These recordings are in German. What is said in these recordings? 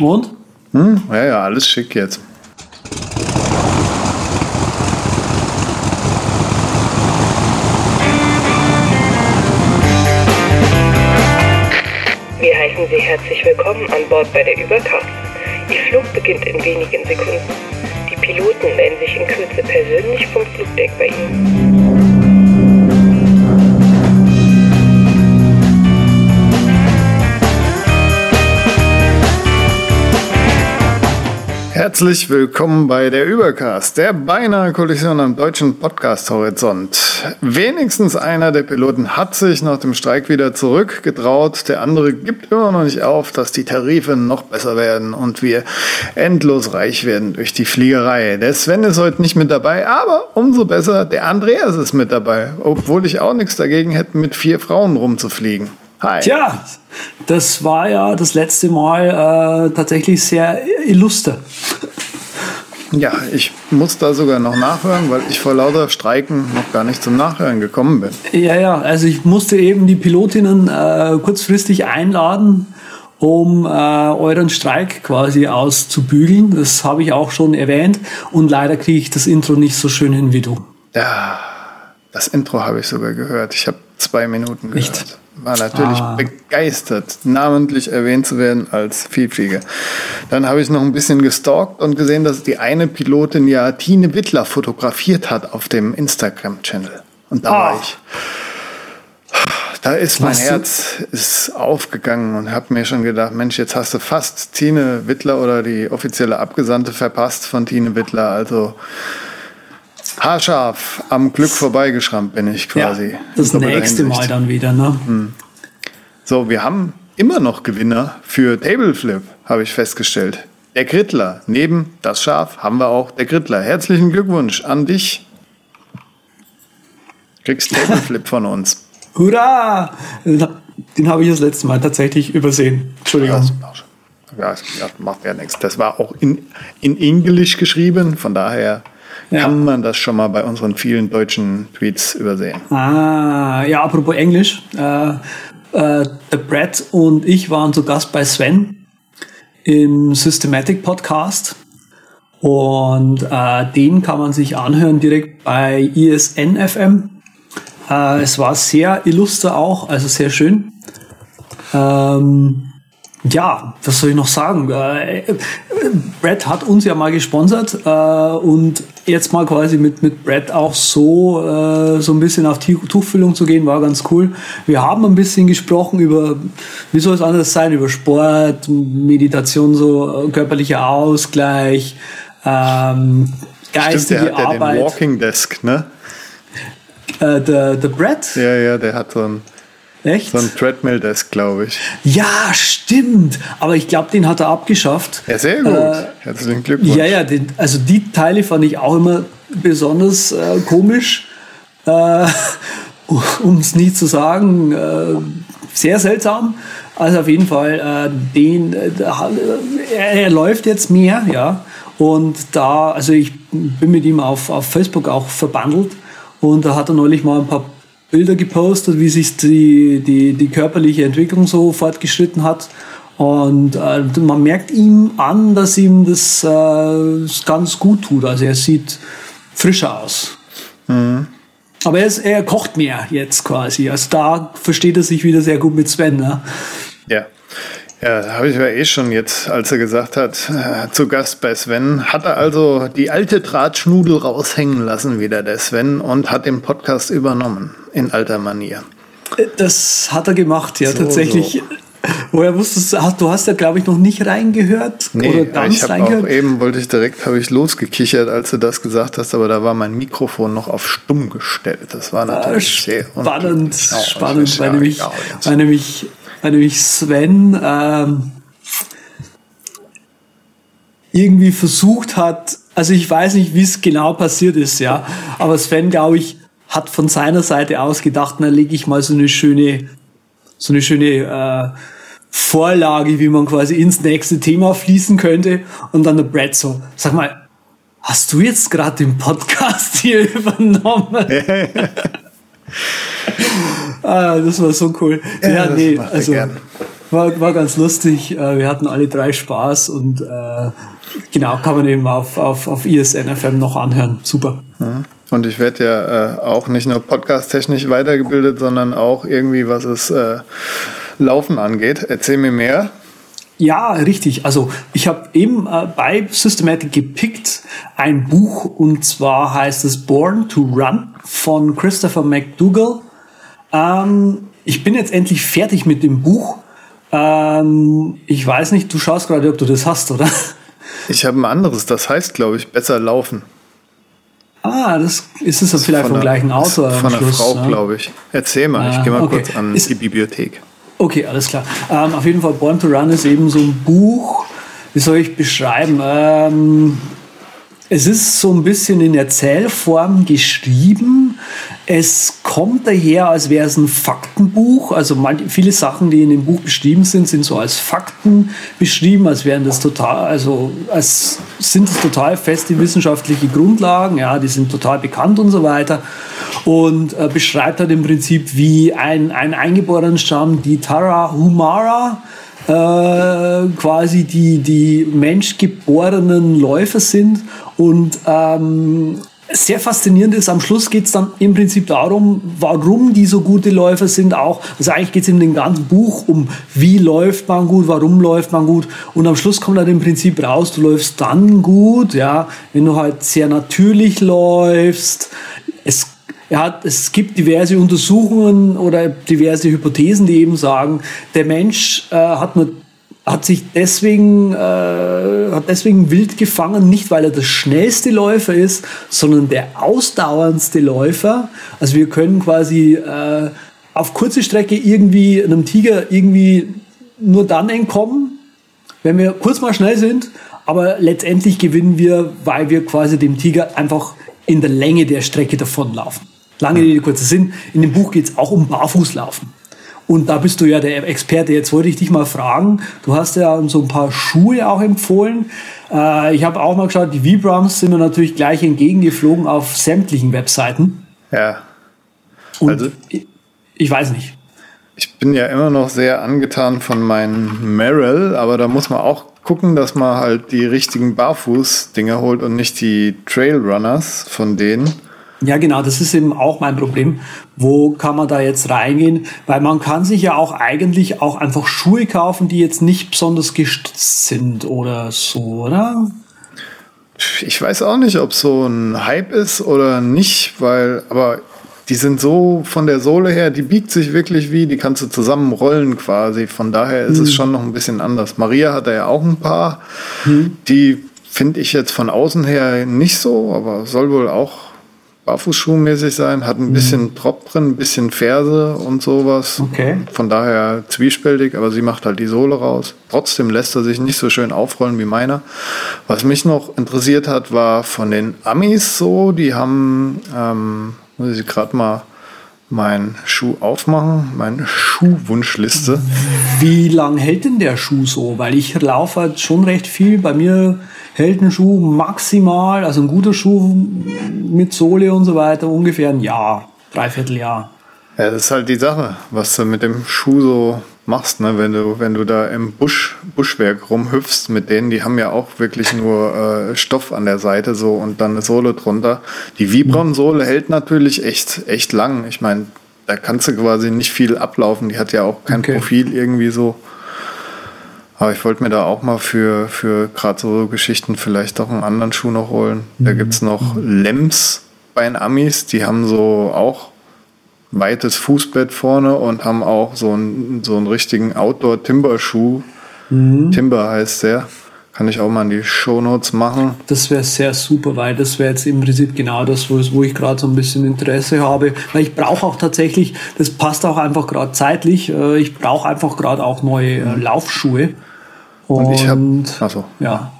Und? Hm? Ja, ja, alles schick jetzt. Wir heißen Sie herzlich willkommen an Bord bei der Übercast. Ihr Flug beginnt in wenigen Sekunden. Die Piloten melden sich in Kürze persönlich vom Flugdeck bei Ihnen. Herzlich willkommen bei der Übercast, der beinahe Kollision am deutschen Podcast-Horizont. Wenigstens einer der Piloten hat sich nach dem Streik wieder zurückgetraut. Der andere gibt immer noch nicht auf, dass die Tarife noch besser werden und wir endlos reich werden durch die Fliegerei. Der Sven ist heute nicht mit dabei, aber umso besser, der Andreas ist mit dabei, obwohl ich auch nichts dagegen hätte, mit vier Frauen rumzufliegen. Hi. Tja, das war ja das letzte Mal äh, tatsächlich sehr illuster. Ja, ich muss da sogar noch nachhören, weil ich vor lauter Streiken noch gar nicht zum Nachhören gekommen bin. Ja, ja, also ich musste eben die Pilotinnen äh, kurzfristig einladen, um äh, euren Streik quasi auszubügeln. Das habe ich auch schon erwähnt und leider kriege ich das Intro nicht so schön hin wie du. Ja, das Intro habe ich sogar gehört. Ich habe zwei Minuten gehört. Nicht? War natürlich Ah. begeistert, namentlich erwähnt zu werden als Vielflieger. Dann habe ich noch ein bisschen gestalkt und gesehen, dass die eine Pilotin ja Tine Wittler fotografiert hat auf dem Instagram-Channel. Und da war Ah. ich. Da ist mein Weißt du- Herz ist aufgegangen und habe mir schon gedacht, Mensch, jetzt hast du fast Tine Wittler oder die offizielle Abgesandte verpasst von Tine Wittler. Also haarscharf am Glück vorbeigeschrammt bin ich quasi. Ja, das nächste Mal dann wieder. Ne? So, wir haben immer noch Gewinner für Tableflip, habe ich festgestellt. Der Grittler. Neben das Schaf haben wir auch der Grittler. Herzlichen Glückwunsch an dich. Kriegst Tableflip von uns. Hurra! Den habe ich das letzte Mal tatsächlich übersehen. Entschuldigung. Ja, das ja, macht ja nichts. Das war auch in, in Englisch geschrieben, von daher Ja. kann man das schon mal bei unseren vielen deutschen Tweets übersehen. Ah, ja, apropos Englisch. Äh, äh, der Brad und ich waren zu Gast bei Sven im Systematic Podcast. Und äh, den kann man sich anhören direkt bei ISN FM. Äh, es war sehr illuster auch, also sehr schön. Ähm, ja, was soll ich noch sagen? Äh, Brad hat uns ja mal gesponsert äh, und jetzt mal quasi mit, mit Brad auch so, äh, so ein bisschen auf Tuchfüllung zu gehen, war ganz cool. Wir haben ein bisschen gesprochen über, wie soll es anders sein, über Sport, Meditation, so äh, körperlicher Ausgleich, ähm, Stimmt, geistige der hat ja den Arbeit. Walking Desk, ne? Äh, der, der Brad, Ja, ja, der hat so ein, echt? so ein Treadmill Desk, glaube ich. Ja, stimmt. Aber ich glaube, den hat er abgeschafft. Ja, sehr gut. Äh, Herzlichen Glückwunsch. Ja, ja, den, also die Teile fand ich auch immer besonders äh, komisch, äh, um es nie zu sagen, äh, sehr seltsam. Also auf jeden Fall, äh, den, äh, er, er läuft jetzt mehr, ja. Und da, also ich bin mit ihm auf, auf Facebook auch verbandelt und da hat er neulich mal ein paar Bilder gepostet, wie sich die, die, die körperliche Entwicklung so fortgeschritten hat. Und äh, man merkt ihm an, dass ihm das äh, ganz gut tut. Also er sieht frischer aus. Aber er, ist, er kocht mehr jetzt quasi. Also da versteht er sich wieder sehr gut mit Sven. Ne? Ja. Ja, da habe ich ja eh schon jetzt, als er gesagt hat, äh, zu Gast bei Sven, hat er also die alte Drahtschnudel raushängen lassen wieder, der Sven, und hat den Podcast übernommen in alter Manier. Das hat er gemacht, ja, So, tatsächlich. Woher wusstest du, hast- du hast ja, glaube ich, noch nicht reingehört oder Nee, ganz ich habe auch reingehört? eben, wollte ich direkt, habe ich losgekichert, als du das gesagt hast, aber da war mein Mikrofon noch auf stumm gestellt. Das war Ah, natürlich sehr spannend. Ja, spannend, weil ja nämlich, weil nämlich, weil nämlich Sven ähm, irgendwie versucht hat, also ich weiß nicht, wie es genau passiert ist, ja, aber Sven, glaube ich, hat von seiner Seite aus gedacht, na lege ich mal so eine schöne, so eine schöne äh, Vorlage, wie man quasi ins nächste Thema fließen könnte und dann der Brad so, sag mal, hast du jetzt gerade den Podcast hier übernommen? ah, das war so cool. Ja, Ja, nee, also war, war ganz lustig. Äh, Wir hatten alle drei Spaß und äh, genau, kann man eben auf, auf, auf ISN FM noch anhören. Super. Und ich werde ja äh, auch nicht nur podcast-technisch weitergebildet, sondern auch irgendwie, was es äh, Laufen angeht. Erzähl mir mehr. Ja, richtig. Also ich habe eben äh, bei Systematic gepickt ein Buch und zwar heißt es Born to Run von Christopher McDougall. Ähm, ich bin jetzt endlich fertig mit dem Buch. Ähm, ich weiß nicht, du schaust gerade, ob du das hast, oder? Ich habe ein anderes, das heißt, glaube ich, besser laufen. Ah, das ist es vielleicht vom gleichen Autor. Von einer Frau, ne? glaube ich. Erzähl mal, ich Ah, gehe mal okay. kurz an Ist- die Bibliothek. Okay, alles klar. Ähm, auf jeden Fall Born to Run ist eben so ein Buch. Wie soll ich beschreiben? Ähm, es ist so ein bisschen in Erzählform geschrieben. Es kommt daher, als wäre es ein Faktenbuch. Also viele Sachen, die in dem Buch beschrieben sind, sind so als Fakten beschrieben, als wären das total, also als sind es total feste wissenschaftliche Grundlagen. Ja, die sind total bekannt und so weiter. Und äh, beschreibt halt im Prinzip, wie ein, ein Eingeborenenstamm, die Tarahumara, äh, quasi die, die menschgeborenen Läufer sind. Und ähm, sehr faszinierend ist, am Schluss geht es dann im Prinzip darum, warum die so gute Läufer sind auch. Also eigentlich geht es in dem ganzen Buch um, wie läuft man gut, warum läuft man gut. Und am Schluss kommt halt im Prinzip raus, du läufst dann gut, ja, wenn du halt sehr natürlich läufst. Es ja, es gibt diverse Untersuchungen oder diverse Hypothesen, die eben sagen, der Mensch äh, hat nur hat sich deswegen äh, hat deswegen wild gefangen, nicht weil er der schnellste Läufer ist, sondern der ausdauerndste Läufer. Also wir können quasi äh, auf kurze Strecke irgendwie einem Tiger irgendwie nur dann entkommen, wenn wir kurz mal schnell sind, aber letztendlich gewinnen wir, weil wir quasi dem Tiger einfach in der Länge der Strecke davonlaufen. Lange Rede, kurzer Sinn. In dem Buch geht es auch um Barfußlaufen. Und da bist du ja der Experte. Jetzt wollte ich dich mal fragen. Du hast ja so ein paar Schuhe auch empfohlen. Äh, ich habe auch mal geschaut, die Vibrams sind mir natürlich gleich entgegengeflogen auf sämtlichen Webseiten. Ja, Und Also- ich, ich weiß nicht. ich bin ja immer noch sehr angetan von meinen Merrill, aber da muss man auch gucken, dass man halt die richtigen Barfuß-Dinger holt und nicht die Trailrunners von denen. Ja, genau, das ist eben auch mein Problem. Wo kann man da jetzt reingehen? Weil man kann sich ja auch eigentlich auch einfach Schuhe kaufen, die jetzt nicht besonders gestützt sind oder so, oder? Ich weiß auch nicht, ob so ein Hype ist oder nicht, weil, aber die sind so von der Sohle her, die biegt sich wirklich wie, die kannst du zusammenrollen quasi. Von daher ist es schon noch ein bisschen anders. Maria hat da ja auch ein paar, die finde ich jetzt von außen her nicht so, aber soll wohl auch barfußschuhmäßig sein, hat ein bisschen Drop drin, ein bisschen Ferse und sowas. Okay. Von daher zwiespältig, aber sie macht halt die Sohle raus. Trotzdem lässt er sich nicht so schön aufrollen wie meiner. Was mich noch interessiert hat, war von den Amis so, die haben, ähm, muss ich gerade mal meinen Schuh aufmachen, meine Schuhwunschliste. Wie lang hält denn der Schuh so? Weil ich laufe halt schon recht viel. Bei mir hält ein Schuh maximal, also ein guter Schuh mit Sohle und so weiter, ungefähr ein Jahr, dreiviertel Jahr. Ja, das ist halt die Sache, was du mit dem Schuh so machst, ne? wenn du wenn du da im Busch Buschwerk rumhüpfst mit denen, die haben ja auch wirklich nur äh, Stoff an der Seite so und dann eine Sohle drunter. Die Vibram-Sohle hält natürlich echt echt lang. Ich meine, da kannst du quasi nicht viel ablaufen. Die hat ja auch kein Okay. Profil irgendwie so. Aber ich wollte mir da auch mal für, für gerade so Geschichten vielleicht doch einen anderen Schuh noch holen. Da gibt's noch Lems bei den Amis, die haben so auch weites Fußbett vorne und haben auch so einen, so einen richtigen Outdoor-Timber-Schuh. Timber heißt der. Kann ich auch mal in die Shownotes machen. Das wäre sehr super, weil das wäre jetzt im Prinzip genau das, wo, wo ich gerade so ein bisschen Interesse habe. Weil ich brauche auch tatsächlich, das passt auch einfach gerade zeitlich, äh, ich brauche einfach gerade auch neue äh, Laufschuhe. Und, Und ich hab- ach so. ja,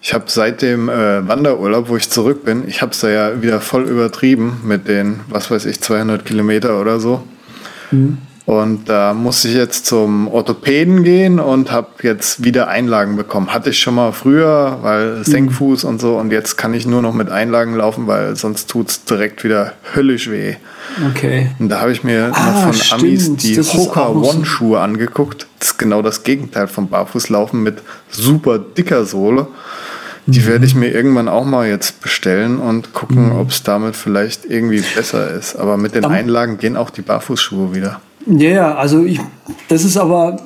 Ich habe seit dem äh, Wanderurlaub, wo ich zurück bin, ich habe es da ja wieder voll übertrieben mit den, was weiß ich, 200 Kilometer oder so. Und da musste ich jetzt zum Orthopäden gehen und habe jetzt wieder Einlagen bekommen. Hatte ich schon mal früher, weil Senkfuß und so. Und jetzt kann ich nur noch mit Einlagen laufen, weil sonst tut's direkt wieder höllisch weh. Okay. Und da habe ich mir Ah, noch von stimmt. Amis die Hoka auch noch so- One Schuhe angeguckt. Das ist genau das Gegenteil vom Barfußlaufen mit super dicker Sohle. Die Mhm. werde ich mir irgendwann auch mal jetzt bestellen und gucken, ob es damit vielleicht irgendwie besser ist. Aber mit den Einlagen gehen auch die Barfußschuhe wieder. Ja, ja, also ich, das ist aber,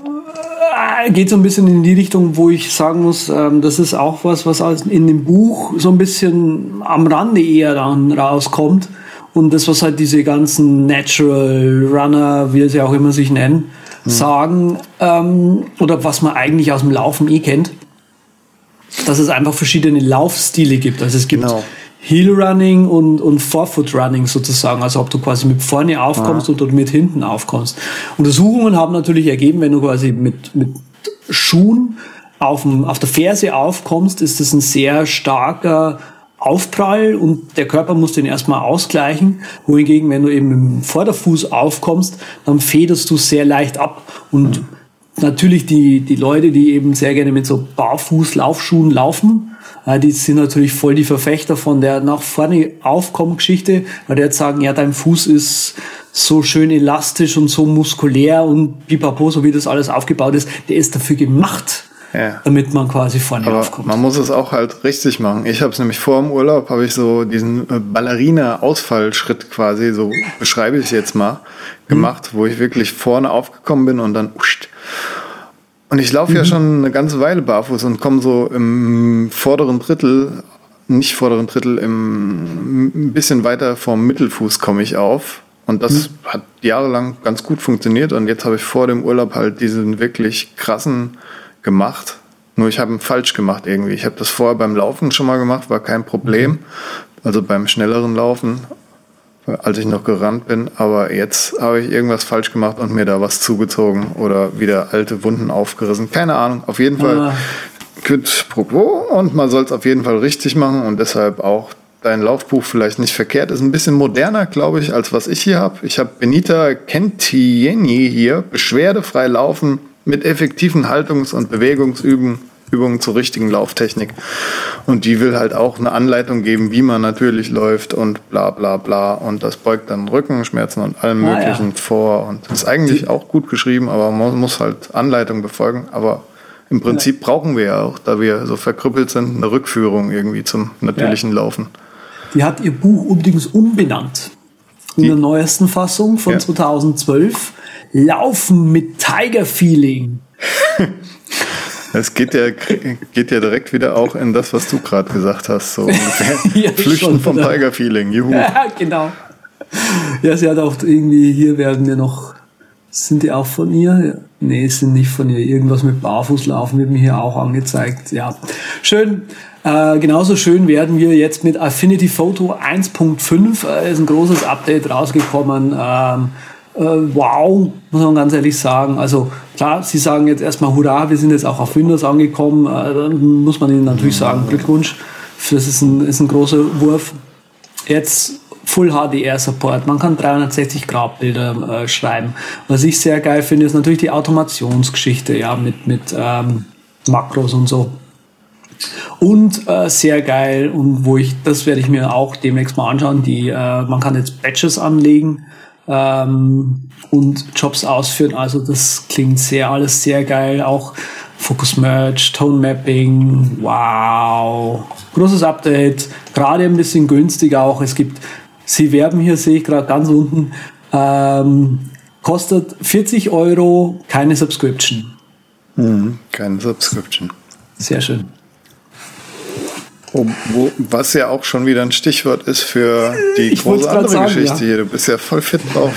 äh, geht so ein bisschen in die Richtung, wo ich sagen muss, ähm, das ist auch was, was in dem Buch so ein bisschen am Rande eher dann rauskommt. Und das, was halt diese ganzen Natural Runner, wie ja auch immer sich nennen, sagen, ähm, oder was man eigentlich aus dem Laufen eh kennt, dass es einfach verschiedene Laufstile gibt. Also es gibt Genau. Heel Running und, und Forefoot Running sozusagen. Also ob du quasi mit vorne aufkommst oder mit hinten aufkommst. Untersuchungen haben natürlich ergeben, wenn du quasi mit, mit Schuhen auf, dem, auf der Ferse aufkommst, ist das ein sehr starker Aufprall und der Körper muss den erstmal ausgleichen. Wohingegen, wenn du eben mit dem Vorderfuß aufkommst, dann federst du sehr leicht ab und natürlich die, die Leute, die eben sehr gerne mit so Barfuß-Laufschuhen laufen, äh, die sind natürlich voll die Verfechter von der nach vorne aufkommen Geschichte, weil die jetzt sagen, ja, dein Fuß ist so schön elastisch und so muskulär und pipapo, so wie das alles aufgebaut ist, der ist dafür gemacht, Ja. damit man quasi vorne Aber aufkommt. man muss es auch halt richtig machen. Ich habe es nämlich vor dem Urlaub, habe ich so diesen äh, Ballerina-Ausfallschritt quasi, so beschreibe ich es jetzt mal, gemacht, wo ich wirklich vorne aufgekommen bin und dann uscht. Und ich laufe ja schon eine ganze Weile barfuß und komme so im vorderen Drittel, nicht vorderen Drittel, im ein bisschen weiter vom Mittelfuß komme ich auf. Und das hat jahrelang ganz gut funktioniert. Und jetzt habe ich vor dem Urlaub halt diesen wirklich krassen gemacht. Nur ich habe ihn falsch gemacht irgendwie. Ich habe das vorher beim Laufen schon mal gemacht, war kein Problem. Also beim schnelleren Laufen, als ich noch gerannt bin. Aber jetzt habe ich irgendwas falsch gemacht und mir da was zugezogen oder wieder alte Wunden aufgerissen. Keine Ahnung. Auf jeden Fall Ah. quid pro quo und man soll es auf jeden Fall richtig machen und deshalb auch dein Laufbuch vielleicht nicht verkehrt. Ist ein bisschen moderner, glaube ich, als was ich hier habe. Ich habe Benita Kentieni hier, beschwerdefrei laufen mit effektiven Haltungs- und Bewegungsübungen Übungen zur richtigen Lauftechnik. Und die will halt auch eine Anleitung geben, wie man natürlich läuft und bla bla bla. Und das beugt dann Rückenschmerzen und allem Ah, ja. Möglichen vor. Und ist eigentlich auch gut geschrieben, aber man muss halt Anleitung befolgen. Aber im Prinzip brauchen wir ja auch, da wir so verkrüppelt sind, eine Rückführung irgendwie zum natürlichen Laufen. Die hat ihr Buch übrigens umbenannt. In Die- der neuesten Fassung von Ja. 2012. Laufen mit Tiger Feeling. Es geht ja, geht ja direkt wieder auch in das, was du gerade gesagt hast. So. Ja, Flüchten vom wieder. Tiger-Feeling. Juhu. Ja, genau. Ja, sie hat auch irgendwie, hier werden wir noch, sind die auch von ihr? Nee, sind nicht von ihr. Irgendwas mit Barfußlaufen wird mir hier auch angezeigt. Ja, schön. Äh, genauso schön werden wir jetzt mit Affinity Photo 1.5, äh, ist ein großes Update rausgekommen. Ähm, äh, wow, muss man ganz ehrlich sagen. Also klar, sie sagen jetzt erstmal Hurra, wir sind jetzt auch auf Windows angekommen. Äh, dann muss man ihnen natürlich sagen, Glückwunsch. Das ist ein, ist ein großer Wurf. Jetzt Full HDR Support. Man kann 360 Grad Bilder äh, schreiben. Was ich sehr geil finde, ist natürlich die Automationsgeschichte, ja, mit, mit ähm, Makros und so. Und äh, sehr geil und wo ich, das werde ich mir auch demnächst mal anschauen, die, äh, man kann jetzt Batches anlegen ähm, und Jobs ausführen. Also das klingt sehr, alles sehr geil. Auch Focus Merge, Tone Mapping, wow. Großes Update, gerade ein bisschen günstiger auch. Es gibt, sie werben hier, sehe ich gerade ganz unten, ähm, kostet 40 Euro, keine Subscription. Mhm. Keine Subscription. Sehr schön. Oh, wo, was ja auch schon wieder ein Stichwort ist für die Ich große grad andere sagen, Geschichte ja. hier. Du bist ja voll fit drauf.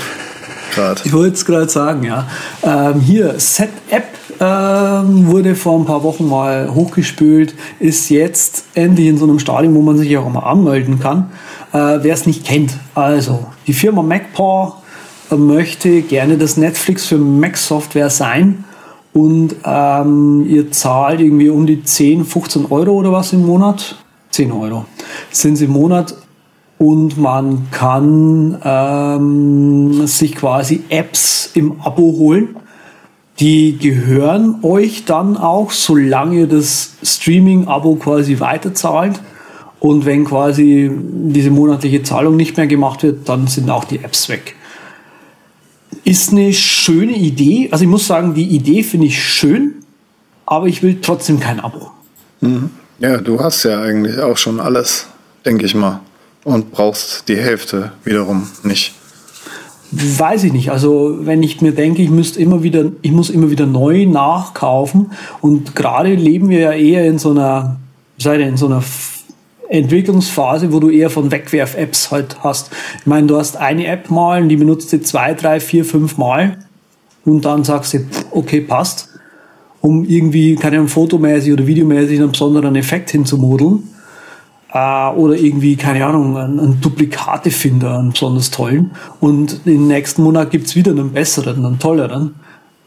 Gerade. Ich wollte es gerade sagen, ja. Ähm, hier, Set-App ähm, wurde vor ein paar Wochen mal hochgespült, ist jetzt endlich in so einem Stadium, wo man sich auch mal anmelden kann. Äh, Wer es nicht kennt, also die Firma MacPaw äh, möchte gerne das Netflix für Mac-Software sein und ähm, ihr zahlt irgendwie um die 10, 15 Euro oder was im Monat. 10 Euro sind sie im Monat und man kann ähm, sich quasi Apps im Abo holen. Die gehören euch dann auch, solange ihr das Streaming-Abo quasi weiterzahlt. Und wenn quasi diese monatliche Zahlung nicht mehr gemacht wird, dann sind auch die Apps weg. Ist eine schöne Idee. Also ich muss sagen, die Idee finde ich schön, aber ich will trotzdem kein Abo. Mhm. Ja, du hast ja eigentlich auch schon alles, denke ich mal. Und brauchst die Hälfte wiederum nicht. Weiß ich nicht. Also wenn ich mir denke, ich müsste immer wieder, ich muss immer wieder neu nachkaufen. Und gerade leben wir ja eher in so einer, seid ihr in so einer Entwicklungsphase, wo du eher von Wegwerf-Apps halt hast. Ich meine, du hast eine App mal und die benutzt du zwei, drei, vier, fünf Mal und dann sagst du, okay, passt, um irgendwie, keine Ahnung, fotomäßig oder videomäßig einen besonderen Effekt hinzumodeln. Äh, oder irgendwie, keine Ahnung, einen, Duplikatefinder, einen besonders tollen. Und im nächsten Monat gibt's wieder einen besseren, einen tolleren.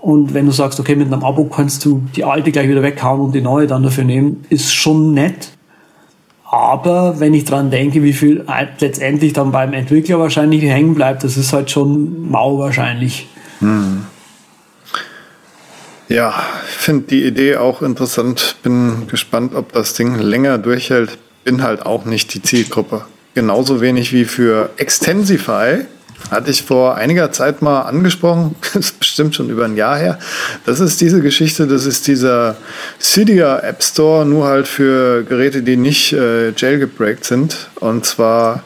Und wenn du sagst, okay, mit einem Abo kannst du die alte gleich wieder weghauen und die neue dann dafür nehmen, ist schon nett. Aber wenn ich dran denke, wie viel letztendlich dann beim Entwickler wahrscheinlich hängen bleibt, das ist halt schon mau wahrscheinlich. Hm. Ja, finde die Idee auch interessant. Bin gespannt, ob das Ding länger durchhält. Bin halt auch nicht die Zielgruppe. Genauso wenig wie für Extensify hatte ich vor einiger Zeit mal angesprochen, das ist bestimmt schon über ein Jahr her. Das ist diese Geschichte, das ist dieser Cydia App Store, nur halt für Geräte, die nicht äh, jailgebreakt sind. Und zwar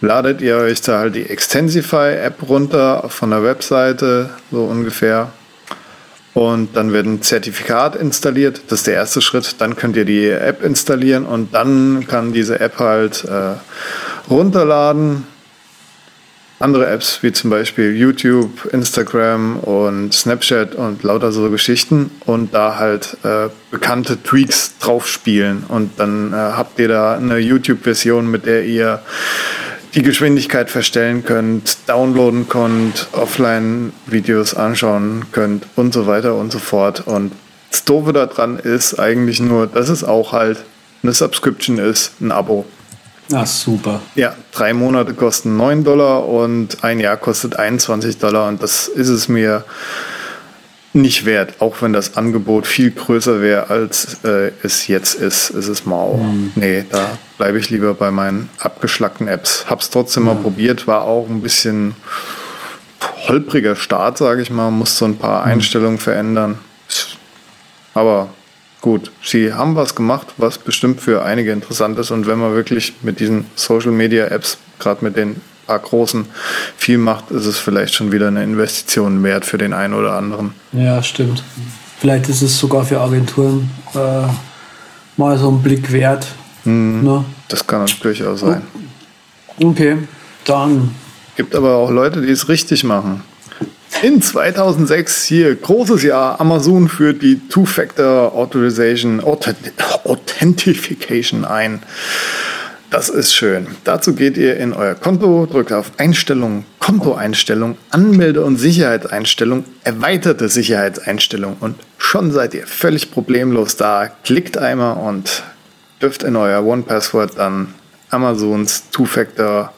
ladet ihr euch da halt die Extensify App runter von der Webseite, so ungefähr. Und dann wird ein Zertifikat installiert. Das ist der erste Schritt. Dann könnt ihr die App installieren und dann kann diese App halt äh, runterladen andere Apps wie zum Beispiel YouTube, Instagram und Snapchat und lauter so Geschichten und da halt äh, bekannte Tweaks drauf spielen. Und dann äh, habt ihr da eine YouTube-Version, mit der ihr die Geschwindigkeit verstellen könnt, downloaden könnt, Offline-Videos anschauen könnt und so weiter und so fort. Und das Doofe daran ist eigentlich nur, dass es auch halt eine Subscription ist, ein Abo. Ach, super. Ja, drei Monate kosten 9 Dollar und ein Jahr kostet 21 Dollar und das ist es mir nicht wert, auch wenn das Angebot viel größer wäre, als äh, es jetzt ist. Ist es mau. Mhm. Nee, da bleibe ich lieber bei meinen abgeschlackten Apps. Hab's trotzdem ja. mal probiert, war auch ein bisschen holpriger Start, sage ich mal, muss so ein paar mhm. Einstellungen verändern. Aber gut, sie haben was gemacht, was bestimmt für einige interessant ist. Und wenn man wirklich mit diesen Social Media Apps, gerade mit den großen, viel macht, ist es vielleicht schon wieder eine Investition wert für den einen oder anderen. Ja, stimmt. Vielleicht ist es sogar für Agenturen äh, mal so ein Blick wert. Mhm, ne? Das kann durchaus sein. Okay, dann. Gibt aber auch Leute, die es richtig machen. In 2006 hier, großes Jahr, Amazon führt die Two-Factor Authorization, Authentification ein. Das ist schön. Dazu geht ihr in euer Konto, drückt auf Einstellungen, Kontoeinstellung, Anmelde- und Sicherheitseinstellung, erweiterte Sicherheitseinstellung und schon seid ihr völlig problemlos da. Klickt einmal und dürft in euer One-Password dann Amazons Two-Factor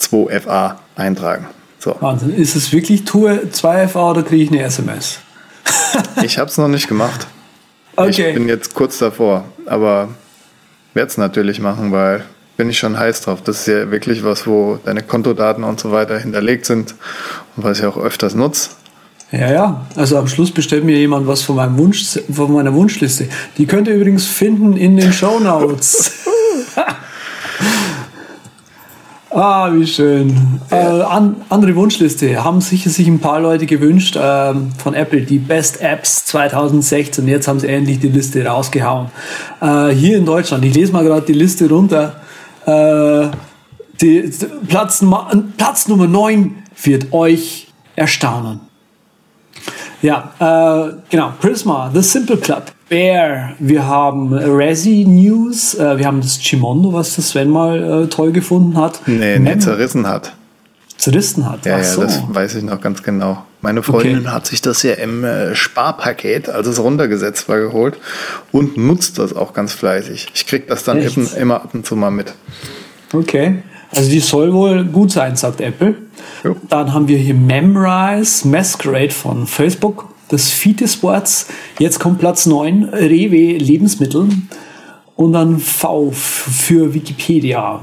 2FA eintragen. So. Wahnsinn. Ist es wirklich 2FA oder kriege ich eine SMS? ich habe es noch nicht gemacht. Okay. Ich bin jetzt kurz davor, aber werde es natürlich machen, weil bin ich schon heiß drauf. Das ist ja wirklich was, wo deine Kontodaten und so weiter hinterlegt sind und was ich auch öfters nutze. Ja, ja. Also am Schluss bestellt mir jemand was von, meinem Wunsch, von meiner Wunschliste. Die könnt ihr übrigens finden in den Show Notes. Ah, wie schön. Äh, an, andere Wunschliste haben sicher sich ein paar Leute gewünscht äh, von Apple, die Best Apps 2016. Jetzt haben sie endlich die Liste rausgehauen. Äh, hier in Deutschland, ich lese mal gerade die Liste runter. Äh, die, Platz, Platz Nummer 9 wird euch erstaunen. Ja, äh, genau. Prisma, The Simple Club, Bear. Wir haben Resi News. Äh, wir haben das Chimondo, was das Sven mal äh, toll gefunden hat. Nee, nee, zerrissen hat. Zerrissen hat. Ja, so. ja, das weiß ich noch ganz genau. Meine Freundin okay. hat sich das ja im äh, Sparpaket, als es runtergesetzt war, geholt und nutzt das auch ganz fleißig. Ich krieg das dann eben, immer ab und zu mal mit. Okay. Also die soll wohl gut sein, sagt Apple. Jo. Dann haben wir hier Memrise Masquerade von Facebook. Das Fiete Sports. Jetzt kommt Platz 9. Rewe Lebensmittel. Und dann V für Wikipedia.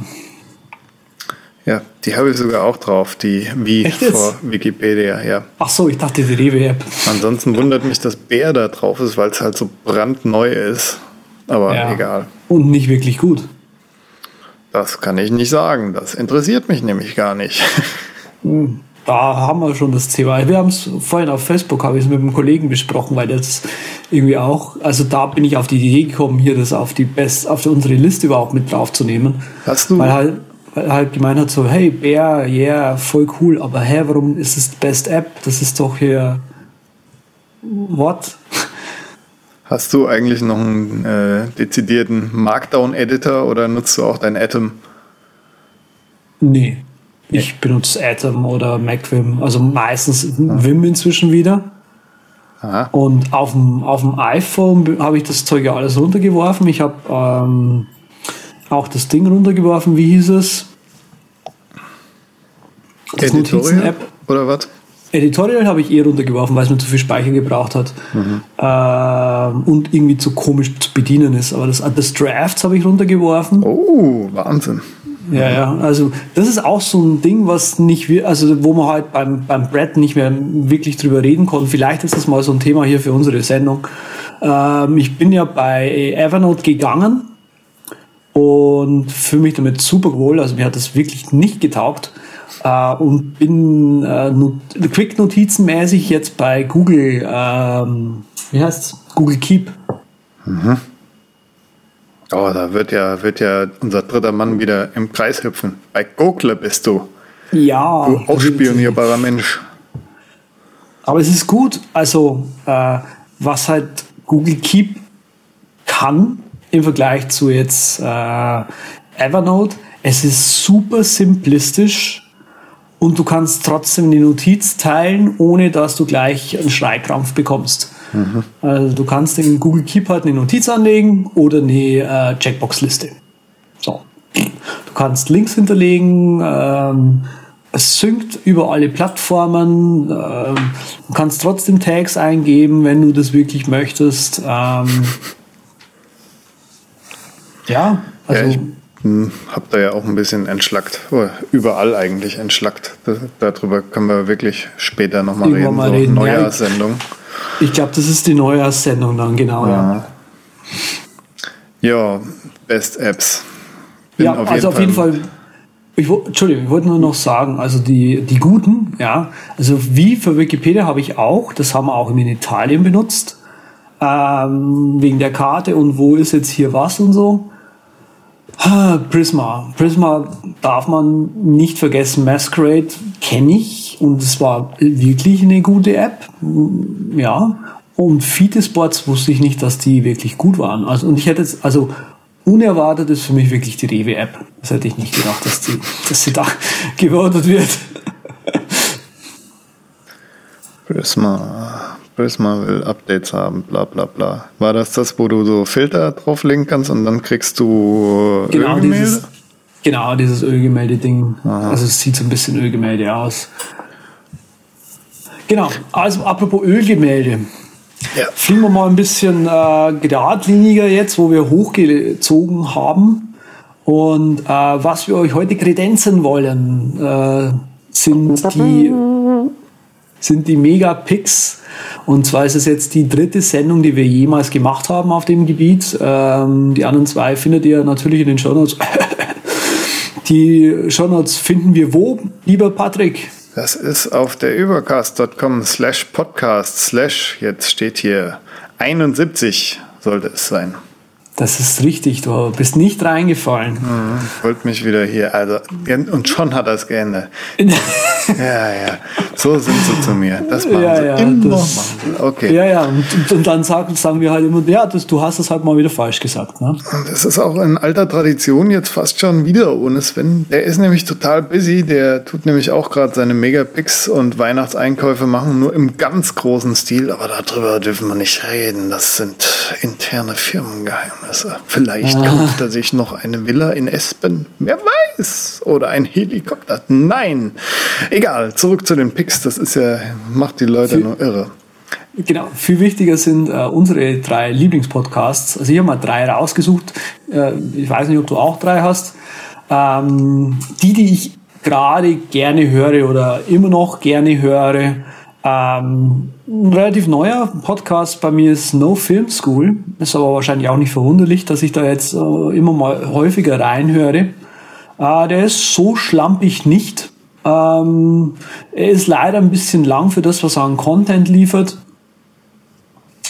Ja, die habe ich sogar auch drauf, die wie vor Wikipedia, ja. Ach so, ich dachte die Rewe-App. Ansonsten wundert mich, dass Bär da drauf ist, weil es halt so brandneu ist. Aber Ja. egal. Und nicht wirklich gut. Das kann ich nicht sagen. Das interessiert mich nämlich gar nicht. Da haben wir schon das Thema. Wir haben es vorhin auf Facebook, habe ich es mit einem Kollegen besprochen, weil das irgendwie auch, also da bin ich auf die Idee gekommen, hier das auf die Best, auf unsere Liste überhaupt mit draufzunehmen. Hast du? Weil halt, weil er halt gemeint hat so, hey, Bär, yeah, voll cool, aber hä, warum ist es Best App? Das ist doch hier, what? Hast du eigentlich noch einen äh, dezidierten Markdown-Editor oder nutzt du auch dein Atom? Nee. Ich benutze Atom oder MacVim, also meistens Vim inzwischen wieder. Aha. Und auf dem, auf dem iPhone be- habe ich das Zeug ja alles runtergeworfen. Ich habe ähm, auch das Ding runtergeworfen. Wie hieß es? Das Editorial Notizen-App. oder was? Editorial habe ich eh runtergeworfen, weil es mir zu viel Speicher gebraucht hat. Ähm, und irgendwie zu komisch zu bedienen ist. Aber das, das Drafts habe ich runtergeworfen. Oh, Wahnsinn. Ja, ja, also das ist auch so ein Ding, was nicht, wir- also wo man halt beim, beim Brett nicht mehr wirklich drüber reden konnte. Vielleicht ist das mal so ein Thema hier für unsere Sendung. Ähm, ich bin ja bei Evernote gegangen und fühle mich damit super wohl. Also mir hat das wirklich nicht getaugt. Äh, und bin äh, Not Quick-Notizen-mäßig jetzt bei Google, ähm, wie heißt's? Google Keep. Oh, da wird ja, wird ja unser dritter Mann wieder im Kreis hüpfen. Bei Google bist du. Ja. Du ausspionierbarer Mensch. Aber es ist gut. Also, äh, was halt Google Keep kann im Vergleich zu jetzt äh, Evernote, es ist super simplistisch und du kannst trotzdem die Notiz teilen, ohne dass du gleich einen Schreikrampf bekommst. Also du kannst in Google Keep halt eine Notiz anlegen oder eine äh, Checkbox-Liste. So. Du kannst Links hinterlegen, ähm, es synkt über alle Plattformen, ähm, du kannst trotzdem Tags eingeben, wenn du das wirklich möchtest. Ähm, ja, also ja, ich hm, hab da ja auch ein bisschen entschlackt. Oh, überall eigentlich entschlackt. Das, darüber können wir wirklich später nochmal reden. mal so reden, ja. Neujahrssendung. ich glaube, das ist die Neujahrssendung dann, genau. Ja, Ja, Best Apps. Bin ja also auf jeden Fall. Ich, Entschuldigung, ich wollte nur noch sagen, also die, die guten, ja, also wie für Wikipedia habe ich auch, das haben wir auch in Italien benutzt, ähm, wegen der Karte und wo ist jetzt hier was und so. Prisma. Prisma darf man nicht vergessen. Masquerade kenne ich und es war wirklich eine gute App. Mm, Ja. Und Fitesports wusste ich nicht, dass die wirklich gut waren. Also, und ich hätte jetzt, also unerwartet ist für mich wirklich die Rewe-App. Das hätte ich nicht gedacht, dass, die, dass sie da gewotet wird. Prisma. Prisma will Updates haben, bla bla bla. War das das, wo du so Filter drauflegen kannst und dann kriegst du Genau Ölgemälde? dieses, genau dieses Ölgemälde-Ding. Also es sieht so ein bisschen Ölgemälde aus. Genau, also apropos Ölgemälde. Ja. Fliegen wir mal ein bisschen äh, geradliniger jetzt, wo wir hochgezogen haben. Und äh, was wir euch heute kredenzen wollen, äh, sind die sind die Megapix. Und zwar ist es jetzt die dritte Sendung, die wir jemals gemacht haben auf dem Gebiet. Ähm, die anderen zwei findet ihr natürlich in den Shownotes. Die Shownotes finden wir wo, lieber Patrick? Das ist auf der übercast.com slash podcast slash, jetzt steht hier 71 sollte es sein. Das ist richtig, du bist nicht reingefallen. Wollte mich wieder hier, also, und schon hat es geändert. Ja, ja. So sind sie zu mir. Das machen Ja, sie ja, immer. das-. Okay. Ja, ja, und, und dann sagen, sagen wir halt immer, ja, das, du hast es halt mal wieder falsch gesagt. Ne? Das ist auch in alter Tradition jetzt fast schon wieder ohne Sven. Der ist nämlich total busy. Der tut nämlich auch gerade seine Megapicks und Weihnachtseinkäufe machen, nur im ganz großen Stil. Aber darüber dürfen wir nicht reden. Das sind interne Firmengeheimnisse. Vielleicht kauft er sich noch eine Villa in Espen. Wer weiß. Oder ein Helikopter. Nein. Egal. Zurück zu den Picks. Das ist ja, macht die Leute nur irre. Genau, viel wichtiger sind äh, unsere drei Lieblingspodcasts. Also ich habe mal drei rausgesucht. Äh, ich weiß nicht, ob du auch drei hast. Ähm, die, die ich gerade gerne höre oder immer noch gerne höre. Ähm, ein relativ neuer Podcast bei mir ist No Film School. Ist aber wahrscheinlich auch nicht verwunderlich, dass ich da jetzt äh, immer mal häufiger reinhöre. Äh, der ist so schlampig nicht. Ähm, er ist leider ein bisschen lang für das, was er an Content liefert.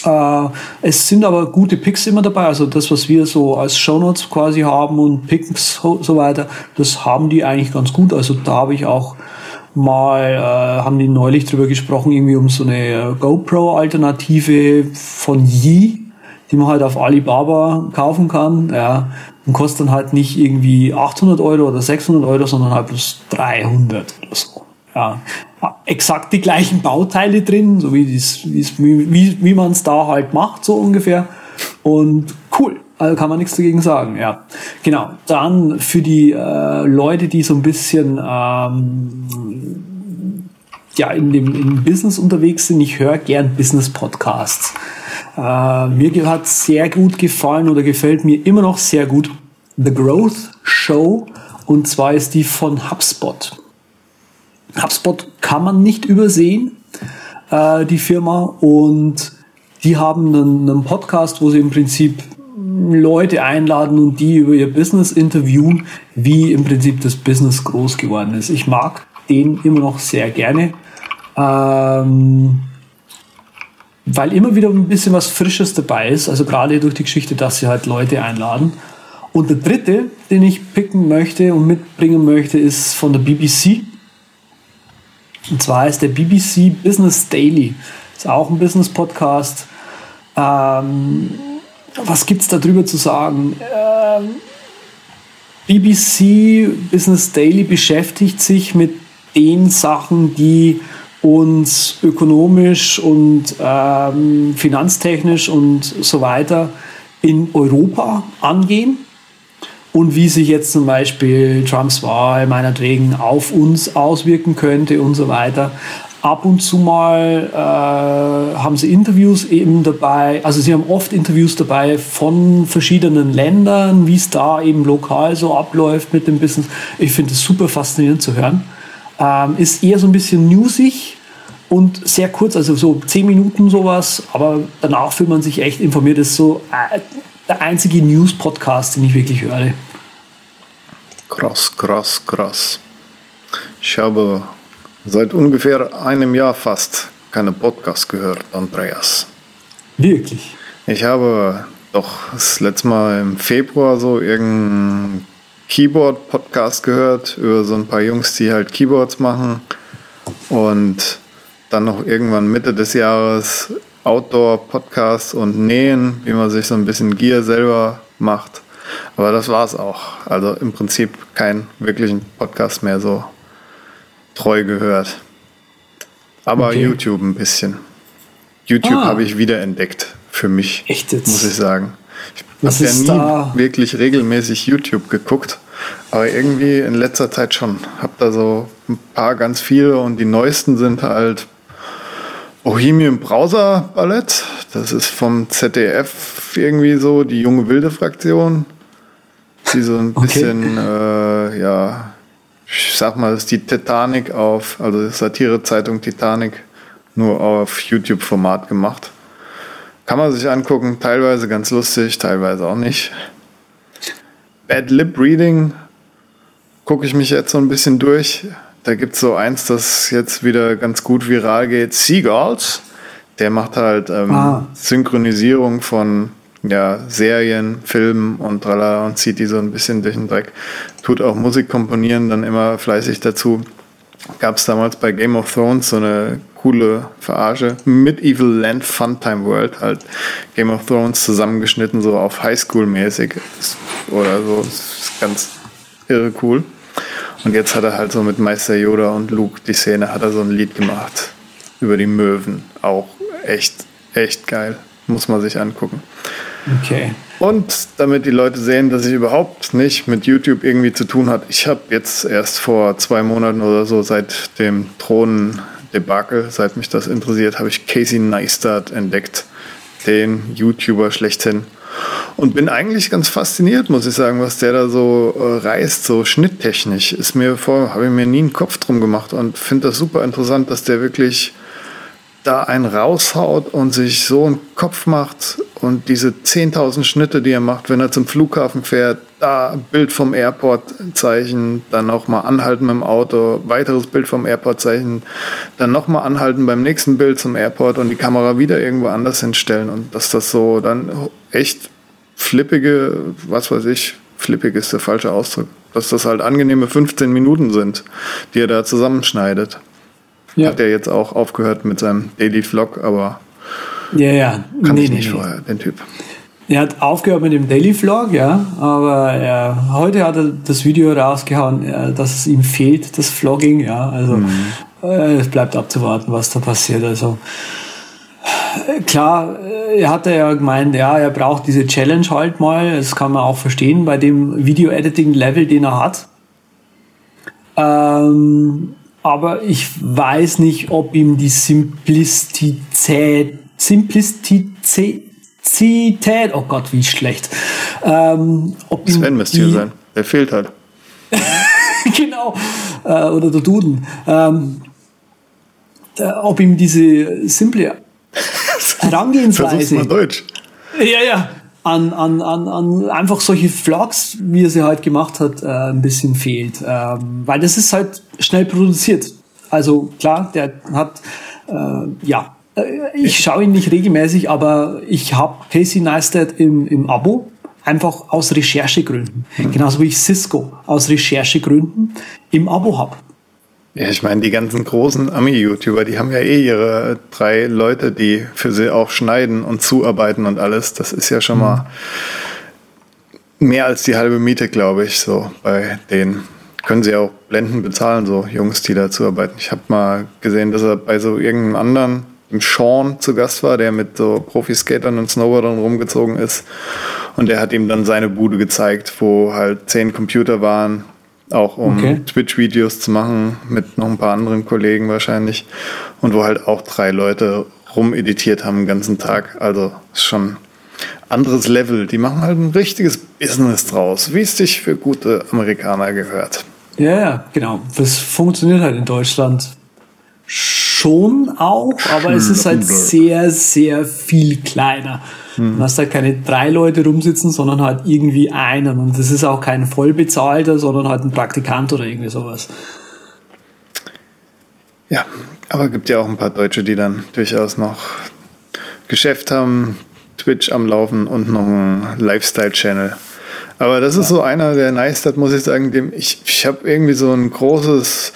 Äh, es sind aber gute Picks immer dabei, also das, was wir so als Shownotes quasi haben und Picks so weiter, das haben die eigentlich ganz gut. Also da habe ich auch mal, äh, haben die neulich drüber gesprochen, irgendwie um so eine äh, GoPro-Alternative von Yi, die man halt auf Alibaba kaufen kann. Ja, und kostet dann halt nicht irgendwie 800 Euro oder 600 Euro, sondern halt bloß 300 oder so. Ja, exakt die gleichen Bauteile drin, so wie, wie, wie, wie man es da halt macht, so ungefähr. Und cool, also kann man nichts dagegen sagen, ja. Genau, dann für die äh, Leute, die so ein bisschen ähm, ja, in dem im Business unterwegs sind, ich höre gern Business-Podcasts. Äh, mir hat sehr gut gefallen oder gefällt mir immer noch sehr gut The Growth Show und zwar ist die von HubSpot. HubSpot kann man nicht übersehen, äh, die Firma. Und die haben einen, einen Podcast, wo sie im Prinzip Leute einladen und die über ihr Business interviewen, wie im Prinzip das Business groß geworden ist. Ich mag den immer noch sehr gerne, ähm, weil immer wieder ein bisschen was Frisches dabei ist. Also gerade durch die Geschichte, dass sie halt Leute einladen. Und der dritte, den ich picken möchte und mitbringen möchte, ist von der BBC. Und zwar ist der BBC Business Daily. Ist auch ein Business-Podcast. Ähm, was gibt's da drüber zu sagen? Ähm, BBC Business Daily beschäftigt sich mit den Sachen, die uns ökonomisch und ähm, finanztechnisch und so weiter in Europa angehen und wie sich jetzt zum Beispiel Trumps Wahl meinetwegen auf uns auswirken könnte und so weiter. Ab und zu mal äh, haben sie Interviews eben dabei, also sie haben oft Interviews dabei von verschiedenen Ländern, wie es da eben lokal so abläuft mit dem Business. Ich finde es super faszinierend zu hören. Ähm, ist eher so ein bisschen newsig und sehr kurz, also so zehn Minuten sowas, aber danach fühlt man sich echt informiert. Das ist so äh, der einzige News-Podcast, den ich wirklich höre. Krass, krass, krass. Ich habe seit ungefähr einem Jahr fast keine Podcast gehört, Andreas. Wirklich. Ich habe doch das letzte Mal im Februar so irgendeinen Keyboard-Podcast gehört über so ein paar Jungs, die halt Keyboards machen. Und dann noch irgendwann Mitte des Jahres Outdoor-Podcast und Nähen, wie man sich so ein bisschen Gear selber macht. Aber das war's auch. Also im Prinzip kein wirklichen Podcast mehr so treu gehört. Aber Okay. YouTube ein bisschen. YouTube Ah. habe ich wiederentdeckt für mich. Echt jetzt? Muss ich sagen. Ich habe ja nie da? wirklich regelmäßig YouTube geguckt, aber irgendwie in letzter Zeit schon. Hab da so ein paar ganz viele und die neuesten sind halt Bohemian Browser Ballett. Das ist vom ZDF irgendwie so, die junge wilde Fraktion. Die so ein Okay. bisschen, äh, ja, ich sag mal, das ist die Titanic auf, also Satire-Zeitung Titanic, nur auf YouTube-Format gemacht. Kann man sich angucken, teilweise ganz lustig, teilweise auch nicht. Bad Lip Reading gucke ich mich jetzt so ein bisschen durch. Da gibt es so eins, das jetzt wieder ganz gut viral geht. Seagulls. Der macht halt ähm, Ah. Synchronisierung von ja, Serien, Filmen und tralala und zieht die so ein bisschen durch den Dreck. Tut auch Musik komponieren dann immer fleißig dazu. Gab es damals bei Game of Thrones so eine coole Verarsche. Medieval Land Funtime World, halt Game of Thrones zusammengeschnitten, so auf Highschool-mäßig oder so. Das ist ganz irre cool. Und jetzt hat er halt so mit Meister Yoda und Luke die Szene, hat er so ein Lied gemacht über die Möwen. Auch echt, echt geil. Muss man sich angucken. Okay. Und damit die Leute sehen, dass ich überhaupt nicht mit YouTube irgendwie zu tun hat. Ich habe jetzt erst vor zwei Monaten oder so seit dem Drohnen-Debakel, seit mich das interessiert, habe ich Casey Neistat entdeckt, den YouTuber schlechthin. Und bin eigentlich ganz fasziniert, muss ich sagen, was der da so äh, reißt, so schnitttechnisch. Ist mir vor, habe ich mir nie einen Kopf drum gemacht und finde das super interessant, dass der wirklich da einen raushaut und sich so einen Kopf macht und diese 10.000 Schnitte, die er macht, wenn er zum Flughafen fährt, da Bild vom Airport zeichnen, dann nochmal anhalten mit dem Auto, weiteres Bild vom Airport zeichnen, dann nochmal anhalten beim nächsten Bild zum Airport und die Kamera wieder irgendwo anders hinstellen und dass das so dann echt flippige, was weiß ich, flippig ist der falsche Ausdruck, dass das halt angenehme 15 Minuten sind, die er da zusammenschneidet. Ja. Hat er jetzt auch aufgehört mit seinem Daily Vlog, aber ja, ja. kann nee, ich nicht nee, vorher, den Typ. Er hat aufgehört mit dem Daily Vlog, ja, aber er, heute hat er das Video rausgehauen, dass es ihm fehlt, das Vlogging, ja, also mhm. äh, es bleibt abzuwarten, was da passiert, also äh, klar, äh, er hatte ja gemeint, ja, er braucht diese Challenge halt mal, das kann man auch verstehen bei dem Video-Editing-Level, den er hat. Ähm, aber ich weiß nicht, ob ihm die Simplizität, Simplizität, oh Gott, wie schlecht. Ähm, ob Sven müsste hier sein. Der fehlt halt. genau. Äh, oder der Duden. Ähm, der, ob ihm diese simple Herangehensweise. Versuch's mal Deutsch. Ja, ja an, an, an, an einfach solche Vlogs, wie er sie halt gemacht hat, äh, ein bisschen fehlt. Ähm, weil das ist halt schnell produziert. Also klar, der hat, äh, ja, äh, ich schaue ihn nicht regelmäßig, aber ich habe Casey Neistat im, im Abo, einfach aus Recherchegründen. Mhm. Genauso wie ich Cisco aus Recherchegründen im Abo habe. Ja, ich meine, die ganzen großen Ami-YouTuber, die haben ja eh ihre drei Leute, die für sie auch schneiden und zuarbeiten und alles. Das ist ja schon mhm. mal mehr als die halbe Miete, glaube ich, so bei denen. Können sie auch Blenden bezahlen, so Jungs, die da zuarbeiten. Ich habe mal gesehen, dass er bei so irgendeinem anderen, im Sean zu Gast war, der mit so Profiskatern und Snowboardern rumgezogen ist. Und der hat ihm dann seine Bude gezeigt, wo halt zehn Computer waren auch um okay. Twitch-Videos zu machen mit noch ein paar anderen Kollegen wahrscheinlich und wo halt auch drei Leute rumeditiert haben den ganzen Tag. Also ist schon anderes Level. Die machen halt ein richtiges Business draus, wie es sich für gute Amerikaner gehört. Ja, ja, genau. Das funktioniert halt in Deutschland schon auch, aber es ist halt sehr, sehr viel kleiner. Mhm. Du hast halt keine drei Leute rumsitzen, sondern halt irgendwie einen. Und das ist auch kein vollbezahlter, sondern halt ein Praktikant oder irgendwie sowas. Ja, aber es gibt ja auch ein paar Deutsche, die dann durchaus noch Geschäft haben, Twitch am Laufen und noch einen Lifestyle-Channel. Aber das ist so einer, der nice hat, muss ich sagen, dem ich, ich habe irgendwie so ein großes,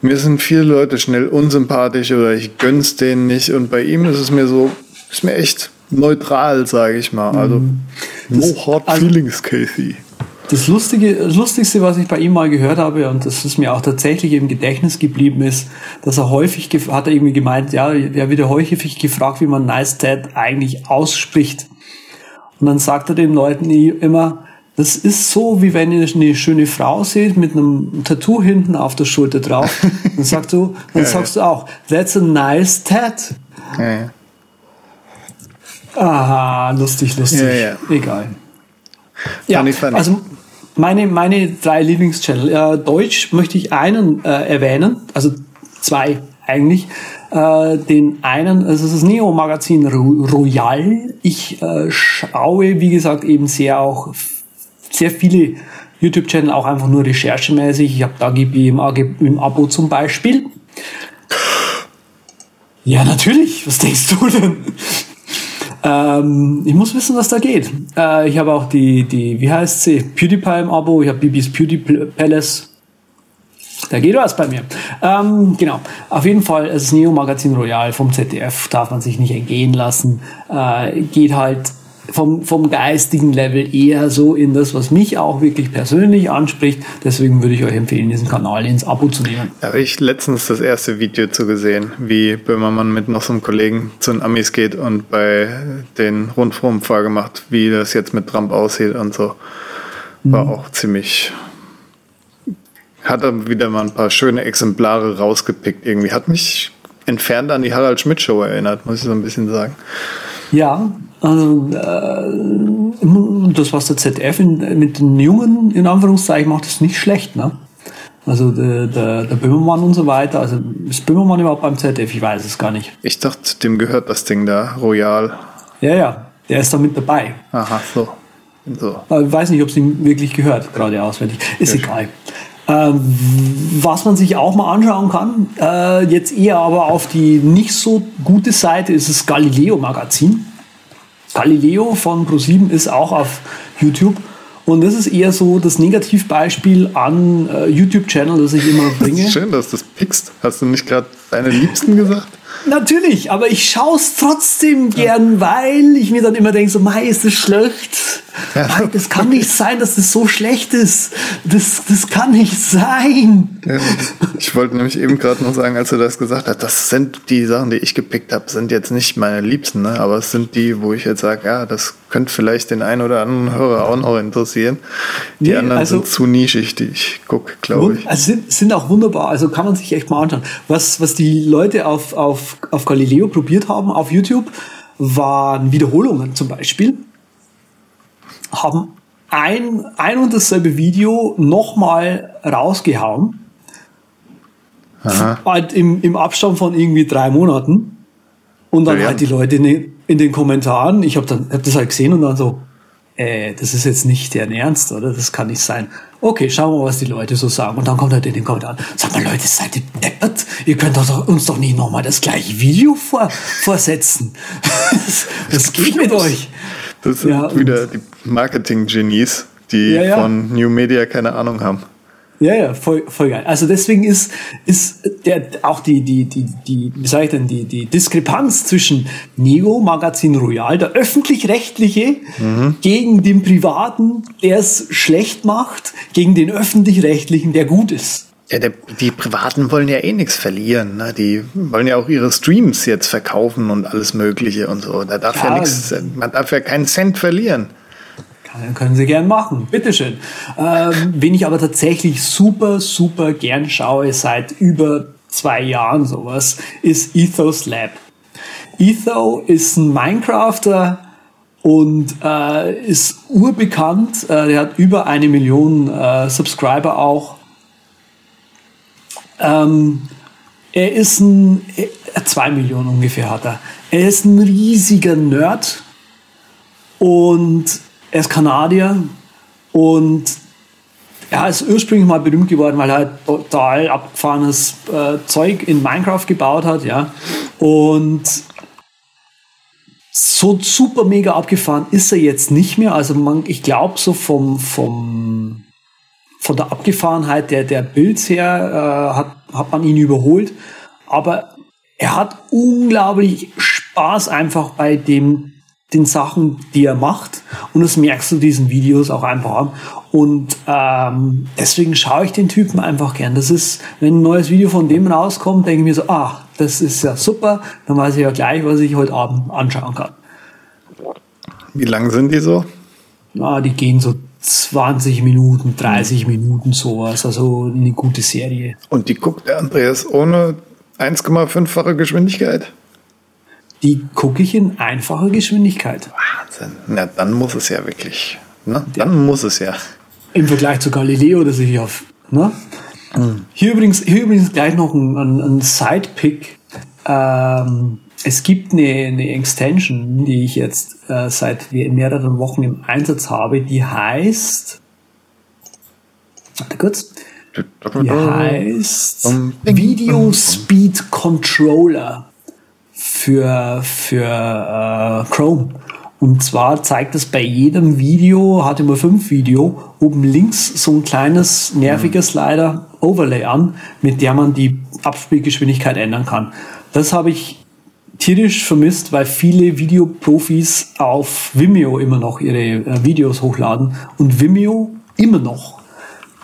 mir sind viele Leute schnell unsympathisch oder ich gönn's denen nicht und bei ihm ist es mir so, ist mir echt neutral, sage ich mal. Also mhm. das, no hard also, feelings, Casey. Das, Lustige, das Lustigste, was ich bei ihm mal gehört habe, und das ist mir auch tatsächlich im Gedächtnis geblieben, ist, dass er häufig, hat er irgendwie gemeint, ja, er wird häufig gefragt, wie man Nice Dad eigentlich ausspricht. Und dann sagt er den Leuten immer, das ist so, wie wenn ihr eine schöne Frau seht mit einem Tattoo hinten auf der Schulter drauf. Dann sagst du, dann sagst du auch, that's a nice tat. Ja, ja. Aha, lustig, lustig. Ja, ja. Egal. Ja, also meine, meine drei Lieblingschannel. Äh, Deutsch möchte ich einen äh, erwähnen, also zwei eigentlich. Äh, den einen, also das ist das Neo-Magazin Royal. Ich äh, schaue, wie gesagt, eben sehr auch sehr viele YouTube-Channel, auch einfach nur recherchemäßig. Ich habe da GB im, im Abo zum Beispiel. Ja, natürlich. Was denkst du denn? Ähm, ich muss wissen, was da geht. Äh, ich habe auch die, die, wie heißt sie? PewDiePie im Abo. Ich habe Bibis Beauty Palace. da geht was bei mir. Ähm, genau, auf jeden Fall, das Neo Magazin Royal vom ZDF darf man sich nicht entgehen lassen. Äh, geht halt vom, vom geistigen Level eher so in das, was mich auch wirklich persönlich anspricht. Deswegen würde ich euch empfehlen, diesen Kanal ins Abo zu nehmen. Da habe ich letztens das erste Video zu gesehen, wie Böhmermann mit noch so einem Kollegen zu den Amis geht und bei den Rundfunk vorgemacht, wie das jetzt mit Trump aussieht und so. War mhm. auch ziemlich hat er wieder mal ein paar schöne Exemplare rausgepickt. Irgendwie hat mich entfernt an die Harald Schmidt Show erinnert, muss ich so ein bisschen sagen. Ja, also äh, das, was der ZDF in, mit den Jungen in Anführungszeichen macht, ist nicht schlecht, ne? Also der, der, der Böhmermann und so weiter. Also ist Böhmermann überhaupt beim ZDF? Ich weiß es gar nicht. Ich dachte, dem gehört das Ding da, Royal. Ja, ja, der ist da mit dabei. Aha, so. so. Ich weiß nicht, ob es ihm wirklich gehört, gerade auswendig. Ist ja, egal. Ähm, was man sich auch mal anschauen kann, äh, jetzt eher aber auf die nicht so gute Seite, ist das Galileo Magazin. Galileo von Pro7 ist auch auf YouTube. Und das ist eher so das Negativbeispiel an äh, YouTube-Channel, das ich immer bringe. Schön, dass du das pickst. Hast du nicht gerade deine Liebsten gesagt? Natürlich, aber ich schaue es trotzdem gern, weil ich mir dann immer denke, so, Mai, ist das schlecht? Ja. Mei, das kann nicht sein, dass das so schlecht ist. Das, das kann nicht sein. Ja, ich wollte nämlich eben gerade noch sagen, als du das gesagt hast, das sind die Sachen, die ich gepickt habe, sind jetzt nicht meine Liebsten, ne? aber es sind die, wo ich jetzt sage, ja, das könnte vielleicht den einen oder anderen Hörer auch noch interessieren. Die nee, anderen also, sind zu nischig, die ich gucke, glaube ich. Also sind, sind auch wunderbar, also kann man sich echt mal anschauen. Was, was die Leute auf, auf auf, Galileo probiert haben, auf YouTube, waren Wiederholungen zum Beispiel. Haben ein, ein und dasselbe Video nochmal rausgehauen. Aha. Halt im, im Abstand von irgendwie drei Monaten. Und dann ja, halt die Leute in den, in den Kommentaren, ich habe dann hab das halt gesehen und dann so, äh, das ist jetzt nicht deren Ernst, oder? Das kann nicht sein. Okay, schauen wir mal, was die Leute so sagen. Und dann kommt halt in den Kommentaren, sag mal Leute, seid ihr deppert? Ihr könnt doch, uns doch nicht nochmal das gleiche Video vor, vorsetzen. Was geht mit euch? Das sind ja, wieder die Marketing-Genies, die ja, ja. von New Media keine Ahnung haben. Ja, ja, voll, voll geil. Also deswegen ist, ist der, auch die, die, die, die, wie sage ich denn, die, die Diskrepanz zwischen Neo Magazin Royal, der öffentlich-rechtliche, mhm. gegen den privaten, der es schlecht macht, gegen den öffentlich-rechtlichen, der gut ist. Ja, der, die Privaten wollen ja eh nichts verlieren. Ne? Die wollen ja auch ihre Streams jetzt verkaufen und alles Mögliche und so. Da darf ja, ja nichts, man darf ja keinen Cent verlieren. Können Sie gern machen, bitteschön. Ähm, wen ich aber tatsächlich super, super gern schaue, seit über zwei Jahren sowas, ist Ethos Lab. Etho ist ein Minecrafter und äh, ist urbekannt. Äh, der hat über eine Million äh, Subscriber auch. Ähm, er ist ein, äh, zwei Millionen ungefähr hat er. Er ist ein riesiger Nerd und er ist Kanadier und er ist ursprünglich mal berühmt geworden, weil er halt total abgefahrenes äh, Zeug in Minecraft gebaut hat, ja. Und so super mega abgefahren ist er jetzt nicht mehr. Also man, ich glaube so vom, vom, von der Abgefahrenheit der, der Builds her äh, hat, hat man ihn überholt. Aber er hat unglaublich Spaß einfach bei dem den Sachen, die er macht. Und das merkst du diesen Videos auch einfach an. Und ähm, deswegen schaue ich den Typen einfach gern. Das ist, wenn ein neues Video von dem rauskommt, denke ich mir so, ah, das ist ja super. Dann weiß ich ja gleich, was ich heute Abend anschauen kann. Wie lang sind die so? Na, die gehen so 20 Minuten, 30 Minuten, sowas. Also eine gute Serie. Und die guckt der Andreas ohne 1,5-fache Geschwindigkeit? Die gucke ich in einfacher Geschwindigkeit. Wahnsinn. Na, dann muss es ja wirklich. Ne? Dann muss es ja. Im Vergleich zu Galileo, das ich auf. Ne? Mhm. Hier, übrigens, hier übrigens gleich noch ein, ein, ein Side-Pick. Ähm, es gibt eine, eine Extension, die ich jetzt äh, seit mehreren Wochen im Einsatz habe, die heißt. Warte kurz. Die heißt Video Speed Controller für, für äh, Chrome. Und zwar zeigt es bei jedem Video, HTML5 Video, oben links so ein kleines nerviges Slider Overlay an, mit der man die Abspielgeschwindigkeit ändern kann. Das habe ich tierisch vermisst, weil viele Videoprofis auf Vimeo immer noch ihre äh, Videos hochladen und Vimeo immer noch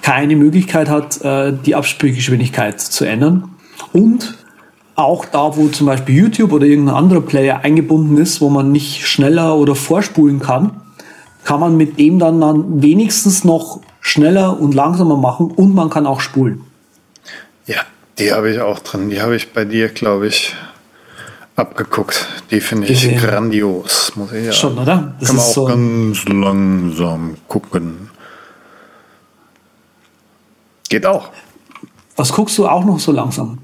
keine Möglichkeit hat, äh, die Abspielgeschwindigkeit zu ändern. Und auch da, wo zum Beispiel YouTube oder irgendein anderer Player eingebunden ist, wo man nicht schneller oder vorspulen kann, kann man mit dem dann, dann wenigstens noch schneller und langsamer machen und man kann auch spulen. Ja, die habe ich auch drin. Die habe ich bei dir, glaube ich, abgeguckt. Die finde ich Gesehen. grandios, muss ich ja. Schon, oder? Das kann man auch so ganz langsam gucken. Geht auch. Was guckst du auch noch so langsam?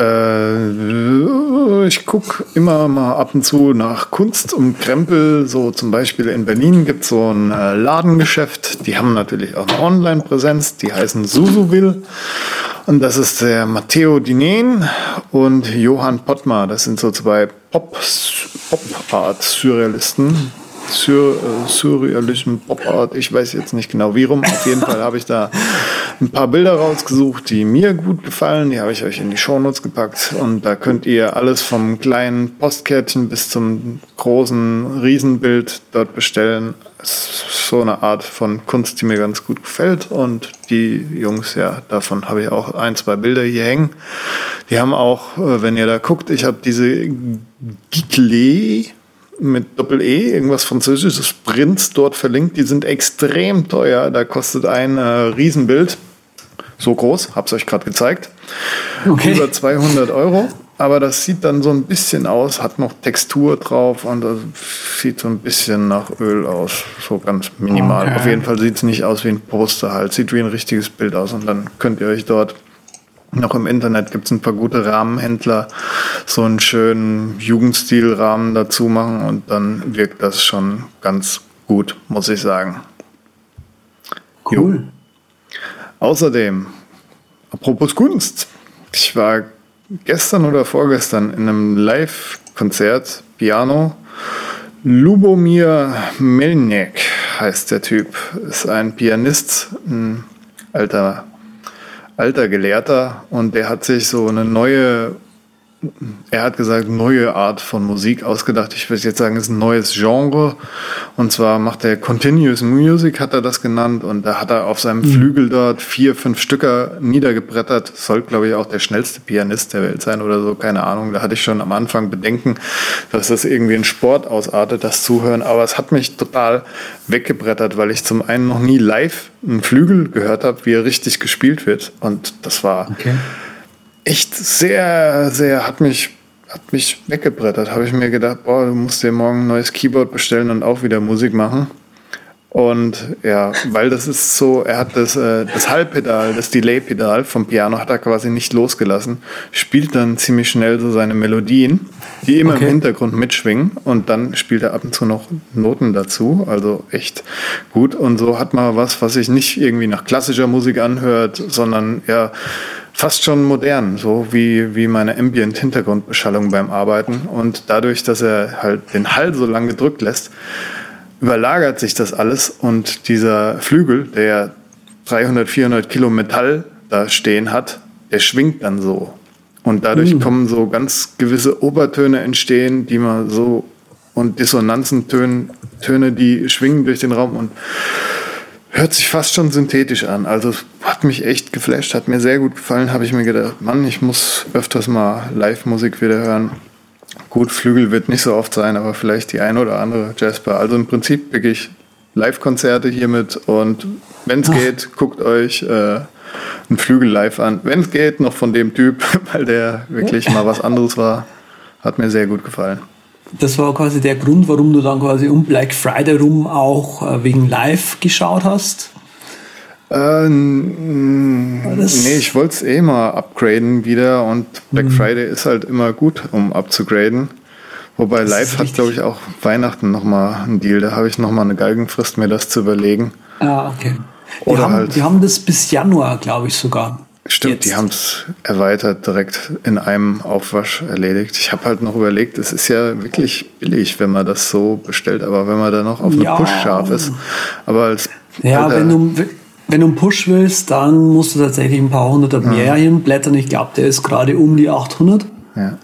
Äh, ich gucke immer mal ab und zu nach Kunst und Krempel. So zum Beispiel in Berlin gibt es so ein äh, Ladengeschäft. Die haben natürlich auch eine Online-Präsenz. Die heißen Susuville. Und das ist der Matteo Dinen und Johann Pottmar. Das sind so zwei Pop-Art-Surrealisten. Sur, äh, surrealischen Pop-Art. Ich weiß jetzt nicht genau wie rum. Auf jeden Fall habe ich da ein paar Bilder rausgesucht, die mir gut gefallen. Die habe ich euch in die Shownotes gepackt. Und da könnt ihr alles vom kleinen Postkärtchen bis zum großen Riesenbild dort bestellen. Das ist so eine Art von Kunst, die mir ganz gut gefällt. Und die Jungs, ja, davon habe ich auch ein, zwei Bilder hier hängen. Die haben auch, äh, wenn ihr da guckt, ich habe diese Gigle mit Doppel-E, irgendwas französisches Prints dort verlinkt. Die sind extrem teuer. Da kostet ein äh, Riesenbild, so groß, hab's euch gerade gezeigt, okay. über 200 Euro. Aber das sieht dann so ein bisschen aus, hat noch Textur drauf und das sieht so ein bisschen nach Öl aus. So ganz minimal. Okay. Auf jeden Fall sieht es nicht aus wie ein Poster halt. Sieht wie ein richtiges Bild aus. Und dann könnt ihr euch dort noch im Internet gibt es ein paar gute Rahmenhändler, so einen schönen Jugendstilrahmen dazu machen und dann wirkt das schon ganz gut, muss ich sagen. Cool. Jo. Außerdem, apropos Kunst, ich war gestern oder vorgestern in einem Live-Konzert, Piano. Lubomir Melnik heißt der Typ, ist ein Pianist, ein alter alter Gelehrter und der hat sich so eine neue, er hat gesagt, neue Art von Musik ausgedacht. Ich würde jetzt sagen, es ist ein neues Genre. Und zwar macht er Continuous Music, hat er das genannt. Und da hat er auf seinem mhm. Flügel dort vier, fünf Stücker niedergebrettert. Soll, glaube ich, auch der schnellste Pianist der Welt sein oder so, keine Ahnung. Da hatte ich schon am Anfang Bedenken, dass das irgendwie ein Sport ausartet, das Zuhören. Aber es hat mich total weggebrettert, weil ich zum einen noch nie live einen Flügel gehört habe, wie er richtig gespielt wird. Und das war okay. Echt sehr, sehr, hat mich, hat mich weggebrettert. Habe ich mir gedacht, boah, du musst dir morgen ein neues Keyboard bestellen und auch wieder Musik machen. Und ja, weil das ist so, er hat das, äh, das Halbpedal, das Delay-Pedal vom Piano hat er quasi nicht losgelassen, spielt dann ziemlich schnell so seine Melodien, die immer okay. im Hintergrund mitschwingen und dann spielt er ab und zu noch Noten dazu, also echt gut. Und so hat man was, was sich nicht irgendwie nach klassischer Musik anhört, sondern ja fast schon modern, so wie, wie meine Ambient-Hintergrundbeschallung beim Arbeiten. Und dadurch, dass er halt den Hall so lang gedrückt lässt, überlagert sich das alles und dieser Flügel, der 300, 400 Kilo Metall da stehen hat, der schwingt dann so. Und dadurch mhm. kommen so ganz gewisse Obertöne entstehen, die man so und Dissonanzentöne, Töne, die schwingen durch den Raum und hört sich fast schon synthetisch an. Also hat mich echt geflasht, hat mir sehr gut gefallen. Habe ich mir gedacht, Mann, ich muss öfters mal Live-Musik wieder hören. Gut, Flügel wird nicht so oft sein, aber vielleicht die ein oder andere Jasper. Also im Prinzip wirklich Live-Konzerte hiermit und wenn es geht, guckt euch äh, einen Flügel live an. Wenn es geht, noch von dem Typ, weil der wirklich mal was anderes war. Hat mir sehr gut gefallen. Das war quasi der Grund, warum du dann quasi um Black Friday rum auch äh, wegen Live geschaut hast? Äh, nee, ich wollte es eh mal upgraden wieder und Black mhm. Friday ist halt immer gut, um abzugraden. Wobei das Live hat, glaube ich, auch Weihnachten nochmal einen Deal. Da habe ich nochmal eine Galgenfrist, mir das zu überlegen. Ah, okay. Die, Oder haben, halt, die haben das bis Januar, glaube ich, sogar. Stimmt, Jetzt. die haben es erweitert, direkt in einem Aufwasch erledigt. Ich habe halt noch überlegt, es ist ja wirklich billig, wenn man das so bestellt, aber wenn man da noch auf eine Ja. Push scharf ist. Aber als Ja, alter- wenn du, wenn du einen Push willst, dann musst du tatsächlich ein paar hundert mehr hinblättern. Ich glaube, der ist gerade um die 800. ja.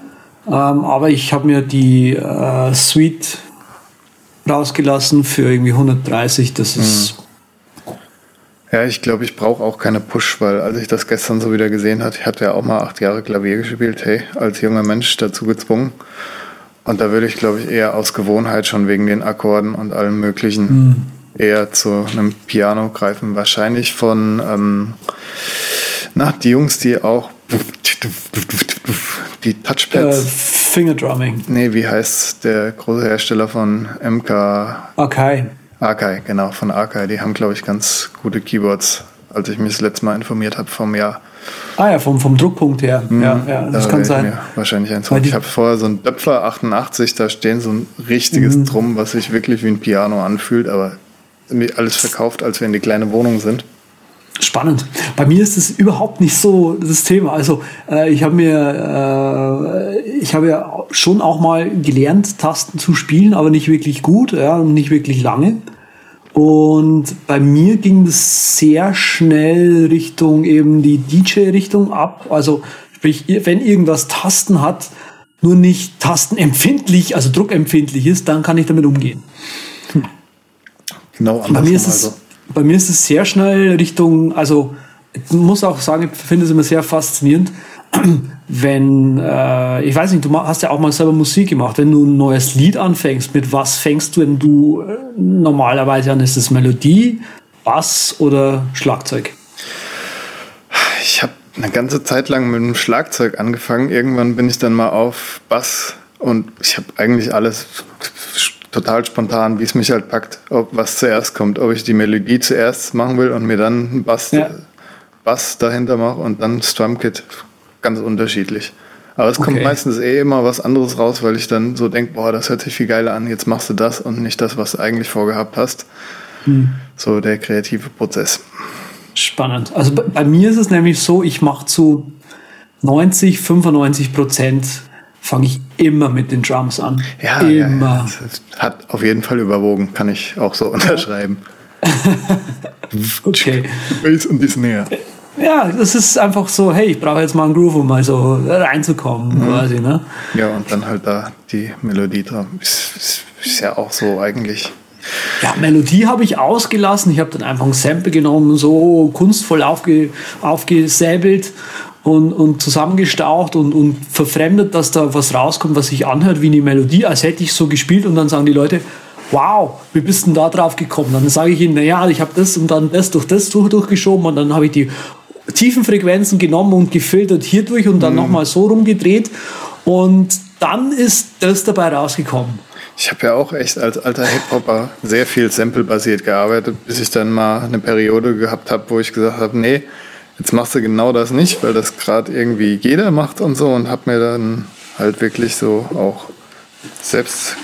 Ähm, aber ich habe mir die äh, Suite rausgelassen für irgendwie 130. Das ist Ja, ich glaube, ich brauche auch keine Push, weil als ich das gestern so wieder gesehen hatte, ich hatte ja auch mal acht Jahre Klavier gespielt, hey, als junger Mensch dazu gezwungen. Und da würde ich, glaube ich, eher aus Gewohnheit schon wegen den Akkorden und allem Möglichen eher zu einem Piano greifen. Wahrscheinlich von, ähm, na, die Jungs, die auch die äh, Touchpads. Fingerdrumming. Nee, wie heißt der große Hersteller von MK Okay. Akai, genau, von Akai. Die haben, glaube ich, ganz gute Keyboards, als ich mich das letzte Mal informiert habe vom Jahr. Ah ja, vom, vom Druckpunkt her. Ja, ja, das Da kann sein. Wahrscheinlich eins Ich habe vorher so ein Döpfler 88, da stehen so ein richtiges Mhm. Drum, was sich wirklich wie ein Piano anfühlt, aber alles verkauft, als wir in die kleine Wohnung sind. Spannend. Bei mir ist es überhaupt nicht so das Thema. Also äh, ich habe mir, äh, ich habe ja schon auch mal gelernt, Tasten zu spielen, aber nicht wirklich gut, ja, und nicht wirklich lange. Und bei mir ging das sehr schnell Richtung eben die DJ-Richtung ab. Also sprich, wenn irgendwas Tasten hat, nur nicht tastenempfindlich, also druckempfindlich ist, dann kann ich damit umgehen. Genau, Bei mir, ist es, also. Bei mir ist es sehr schnell Richtung, also ich muss auch sagen, ich finde es immer sehr faszinierend, wenn, äh, ich weiß nicht, du hast ja auch mal selber Musik gemacht, wenn du ein neues Lied anfängst, mit was fängst du denn du äh, normalerweise an? Ist es Melodie, Bass oder Schlagzeug? Ich habe eine ganze Zeit lang mit dem Schlagzeug angefangen. Irgendwann bin ich dann mal auf Bass und ich habe eigentlich alles total spontan, wie es mich halt packt, ob was zuerst kommt, ob ich die Melodie zuerst machen will und mir dann einen Bass, Ja. Bass dahinter mache und dann Strumkit. Ganz unterschiedlich. Aber es kommt Okay. meistens eh immer was anderes raus, weil ich dann so denke, boah, das hört sich viel geiler an, jetzt machst du das und nicht das, was du eigentlich vorgehabt hast. Hm. So der kreative Prozess. Spannend. Also bei, bei mir ist es nämlich so, ich mache zu 90, 95 Prozent fange ich immer mit den Drums an. Ja, ja, immer. ja, das hat auf jeden Fall überwogen, kann ich auch so unterschreiben. Okay. Bass und die Snare. Ja, das ist einfach so, hey, ich brauche jetzt mal einen Groove, um mal so reinzukommen, Mhm. quasi, ne? Ja, und dann halt da die Melodie dran. Ist, ist, ist ja auch so eigentlich. Ja, Melodie habe ich ausgelassen. Ich habe dann einfach ein Sample genommen, so kunstvoll aufge, aufgesäbelt und, und zusammengestaucht und, und verfremdet, dass da was rauskommt, was sich anhört wie eine Melodie, als hätte ich so gespielt und dann sagen die Leute, wow, wie bist denn da drauf gekommen? Dann sage ich ihnen, naja, ich habe das und dann das durch das durch, durchgeschoben und dann habe ich die tiefen Frequenzen genommen und gefiltert hier durch und dann Mhm. nochmal so rumgedreht und dann ist das dabei rausgekommen. Ich habe ja auch echt als alter Hip-Hopper sehr viel Sample-basiert gearbeitet, bis ich dann mal eine Periode gehabt habe, wo ich gesagt habe, nee, jetzt machst du genau das nicht, weil das gerade irgendwie jeder macht und so und habe mir dann halt wirklich so auch selbst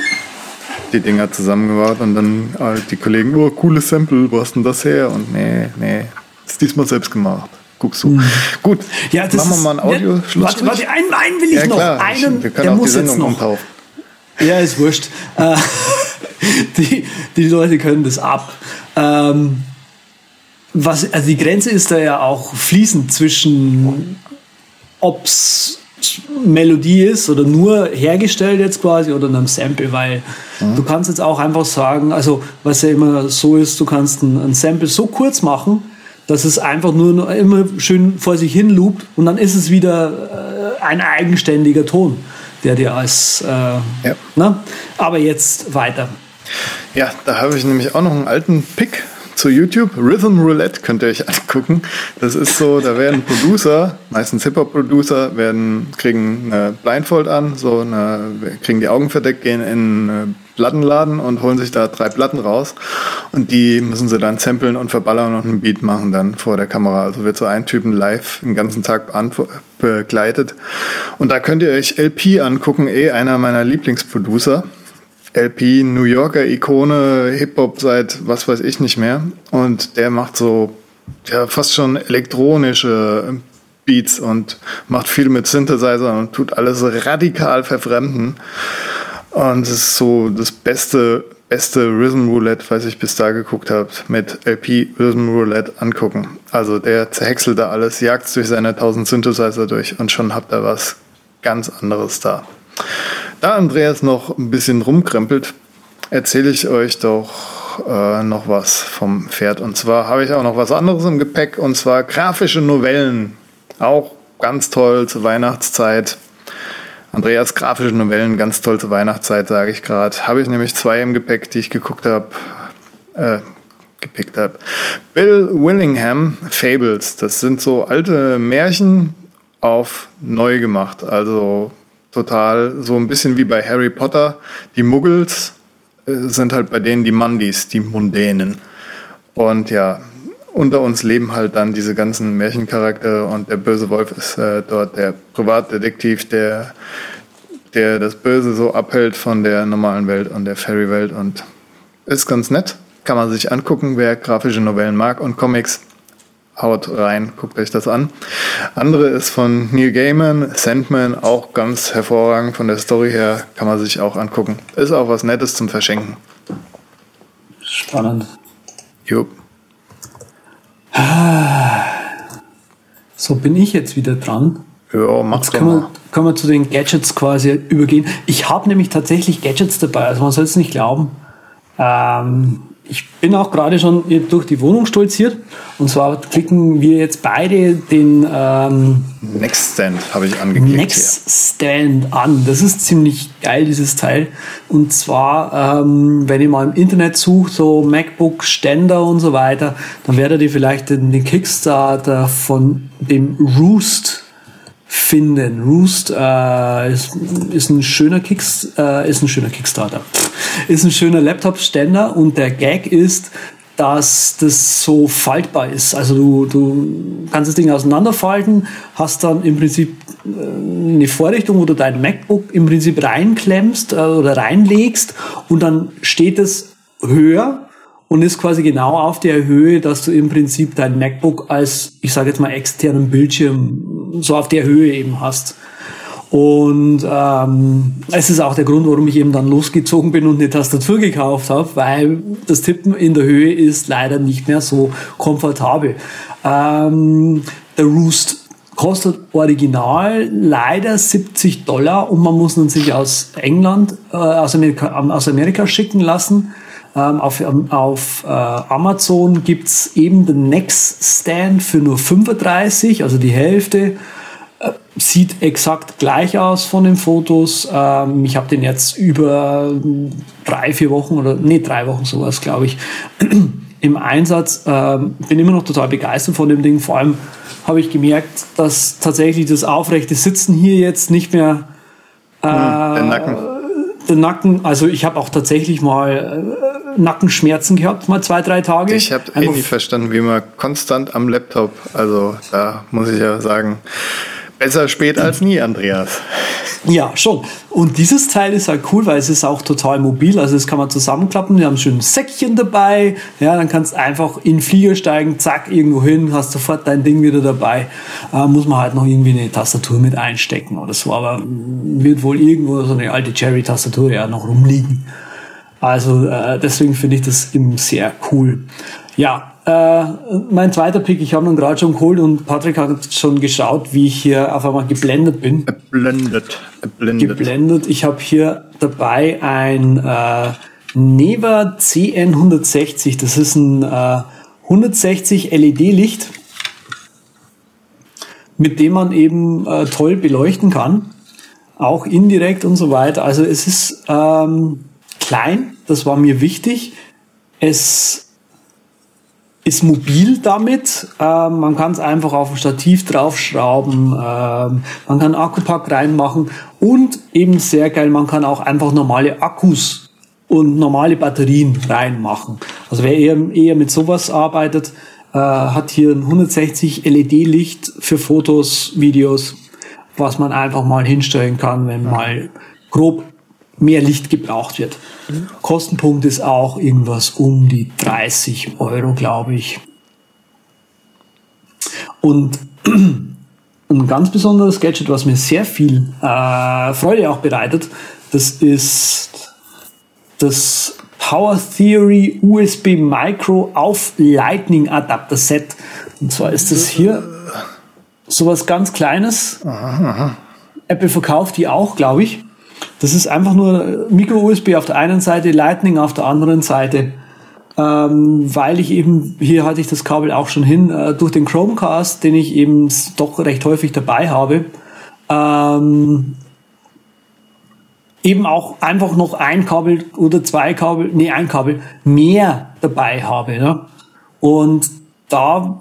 die Dinger zusammengebaut und dann halt die Kollegen, oh, cooles Sample, wo hast denn das her? Und nee, nee, ist diesmal selbst gemacht. Guckst du. Gut, Ja, das machen wir mal einen Ja, Audioschluss. Warte, warte, einen, einen will ich ja, noch. klar, einen, wir können der auch die muss jetzt Sendung noch. umtaufen. Ja, ist wurscht. Äh, die, die Leute können das ab. Ähm, was, also die Grenze ist da ja auch fließend zwischen, ob's Melodie ist oder nur hergestellt jetzt quasi oder einem Sample, weil du kannst jetzt auch einfach sagen, also was ja immer so ist, du kannst ein, ein Sample so kurz machen, dass es einfach nur immer schön vor sich hin loopt und dann ist es wieder äh, ein eigenständiger Ton, der dir als, äh, Ja. ne? aber jetzt weiter. Ja, da habe ich nämlich auch noch einen alten Pick zu YouTube. Rhythm Roulette könnt ihr euch angucken. Das ist so, da werden Producer, meistens Hip-Hop-Producer, werden, kriegen eine Blindfold an, so eine, kriegen die Augen verdeckt, gehen in einen Plattenladen und holen sich da drei Platten raus. Und die müssen sie dann samplen und verballern und einen Beat machen dann vor der Kamera. Also wird so ein Typen live den ganzen Tag begleitet. Und da könnt ihr euch LP angucken, eh einer meiner Lieblingsproducer. LP, New Yorker Ikone, Hip-Hop seit was weiß ich nicht mehr. Und der macht so ja, fast schon elektronische Beats und macht viel mit Synthesizer und tut alles radikal verfremden. Und es ist so das beste, beste Rhythm Roulette, was ich bis da geguckt habe, mit LP Rhythm Roulette angucken. Also der zerhäckselt da alles, jagt durch seine 1000 Synthesizer durch und schon habt ihr was ganz anderes da. Da Andreas noch ein bisschen rumkrempelt, erzähle ich euch doch äh, noch was vom Pferd. Und zwar habe ich auch noch was anderes im Gepäck, und zwar grafische Novellen. Auch ganz toll zur Weihnachtszeit. Andreas grafische Novellen, ganz toll zur Weihnachtszeit, sage ich gerade. Habe ich nämlich zwei im Gepäck, die ich geguckt habe, äh, gepickt habe. Bill Willingham Fables. Das sind so alte Märchen auf neu gemacht. Also total so ein bisschen wie bei Harry Potter. Die Muggels äh, sind halt bei denen die Mandis, die Mundänen. Und ja, unter uns leben halt dann diese ganzen Märchencharaktere und der böse Wolf ist äh, dort der Privatdetektiv, der, der das Böse so abhält von der normalen Welt und der Fairy-Welt und ist ganz nett. Kann man sich angucken, wer grafische Novellen mag und Comics. Haut rein, guckt euch das an. Andere ist von Neil Gaiman, Sandman, auch ganz hervorragend von der Story her, kann man sich auch angucken. Ist auch was Nettes zum Verschenken. Spannend. Jupp. So bin ich jetzt wieder dran. Ja, mach's Jetzt können wir, können wir zu den Gadgets quasi übergehen. Ich habe nämlich tatsächlich Gadgets dabei, also man soll es nicht glauben. Ähm, ich bin auch gerade schon durch die Wohnung stolziert. Und zwar klicken wir jetzt beide den ähm, Next Stand habe ich angeklickt. Next Stand an. Das ist ziemlich geil, dieses Teil. Und zwar, ähm, wenn ihr mal im Internet sucht, so MacBook Ständer und so weiter, dann werdet ihr vielleicht den, den Kickstarter von dem Roost finden. Roost äh, ist, ist ein schöner Kicks, äh, ist ein schöner Kickstarter. Ist ein schöner Laptop-Ständer und der Gag ist, dass das so faltbar ist. Also du, du kannst das Ding auseinanderfalten, hast dann im Prinzip äh, eine Vorrichtung, wo du dein MacBook im Prinzip reinklemmst äh, oder reinlegst und dann steht es höher und ist quasi genau auf der Höhe, dass du im Prinzip dein MacBook als, ich sage jetzt mal, externen Bildschirm so auf der Höhe eben hast. Und ähm, es ist auch der Grund, warum ich eben dann losgezogen bin und eine Tastatur gekauft habe, weil das Tippen in der Höhe ist leider nicht mehr so komfortabel. Ähm, der Roost kostet original leider 70 Dollar und man muss ihn sich aus England, äh, aus, Amerika, aus Amerika schicken lassen. Ähm, auf auf äh, Amazon gibt's eben den Next Stand für nur 35, also die Hälfte. Äh, sieht exakt gleich aus von den Fotos. Ähm, ich habe den jetzt über drei, vier Wochen oder nee, drei Wochen sowas, glaube ich, im Einsatz. Ähm, bin immer noch total begeistert von dem Ding. Vor allem habe ich gemerkt, dass tatsächlich das aufrechte Sitzen hier jetzt nicht mehr äh, der Nacken. Der Nacken, also ich habe auch tatsächlich mal äh, Nackenschmerzen gehabt, mal zwei, drei Tage. Ich habe eh nie verstanden, wie man konstant am Laptop, also da muss ich ja sagen, Besser spät als nie, Andreas. Ja, schon. Und dieses Teil ist halt cool, weil es ist auch total mobil. Also das kann man zusammenklappen. Wir haben schön ein Säckchen dabei. Ja, dann kannst einfach in den Flieger steigen, zack, irgendwo hin, hast sofort dein Ding wieder dabei. Äh, muss man halt noch irgendwie eine Tastatur mit einstecken oder so. Aber wird wohl irgendwo so eine alte Cherry-Tastatur ja noch rumliegen. Also äh, deswegen finde ich das eben sehr cool. Ja, äh, mein zweiter Pick, ich habe ihn gerade schon geholt und Patrick hat schon geschaut, wie ich hier auf einmal geblendet bin. Geblendet. Geblendet. geblendet. Ich habe hier dabei ein äh, Neva CN160. Das ist ein äh, 160 LED-Licht, mit dem man eben äh, toll beleuchten kann. Auch indirekt und so weiter. Also es ist ähm, klein, das war mir wichtig. Es ist mobil damit. Ähm, man kann es einfach auf ein Stativ draufschrauben. Ähm, man kann Akkupack reinmachen und eben sehr geil, man kann auch einfach normale Akkus und normale Batterien reinmachen. Also wer eher, eher mit sowas arbeitet, äh, hat hier ein 160 LED-Licht für Fotos, Videos, was man einfach mal hinstellen kann, wenn mal grob mehr Licht gebraucht wird. Mhm. Kostenpunkt ist auch irgendwas um die 30 Euro, glaube ich. Und ein ganz besonderes Gadget, was mir sehr viel äh, Freude auch bereitet. Das ist das Power Theory USB Micro auf Lightning Adapter Set. Und zwar ist das hier sowas ganz Kleines. Aha, aha. Apple verkauft die auch, glaube ich. Das ist einfach nur Micro-USB auf der einen Seite, Lightning auf der anderen Seite. Ähm, weil ich eben, hier hatte ich das Kabel auch schon hin, äh, durch den Chromecast, den ich eben doch recht häufig dabei habe, ähm, eben auch einfach noch ein Kabel oder zwei Kabel, nee, ein Kabel mehr dabei habe. Ne? Und da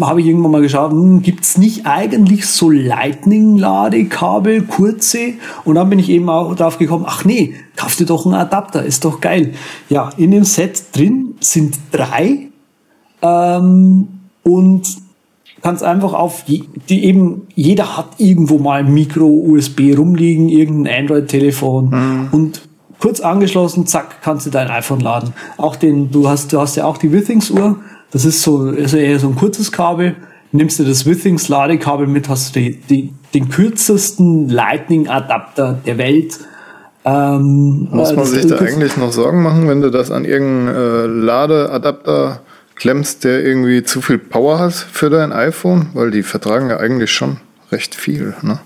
habe ich irgendwann mal geschaut, hm, gibt es nicht eigentlich so Lightning-Ladekabel, kurze? Und dann bin ich eben auch drauf gekommen, ach nee, kauf dir doch einen Adapter, ist doch geil. Ja, in dem Set drin sind drei ähm, und kannst einfach auf die, die eben, jeder hat irgendwo mal Micro-USB rumliegen, irgendein Android-Telefon mhm. und kurz angeschlossen, zack, kannst du dein iPhone laden. Auch den, du hast, du hast ja auch die Withings-Uhr, das ist so, also eher so ein kurzes Kabel. Nimmst du das Withings Ladekabel mit, hast du die, die, den kürzesten Lightning Adapter der Welt. Ähm, Muss man sich da eigentlich noch Sorgen machen, wenn du das an irgendeinen äh, Ladeadapter klemmst, der irgendwie zu viel Power hat für dein iPhone? Weil die vertragen ja eigentlich schon recht viel, ne?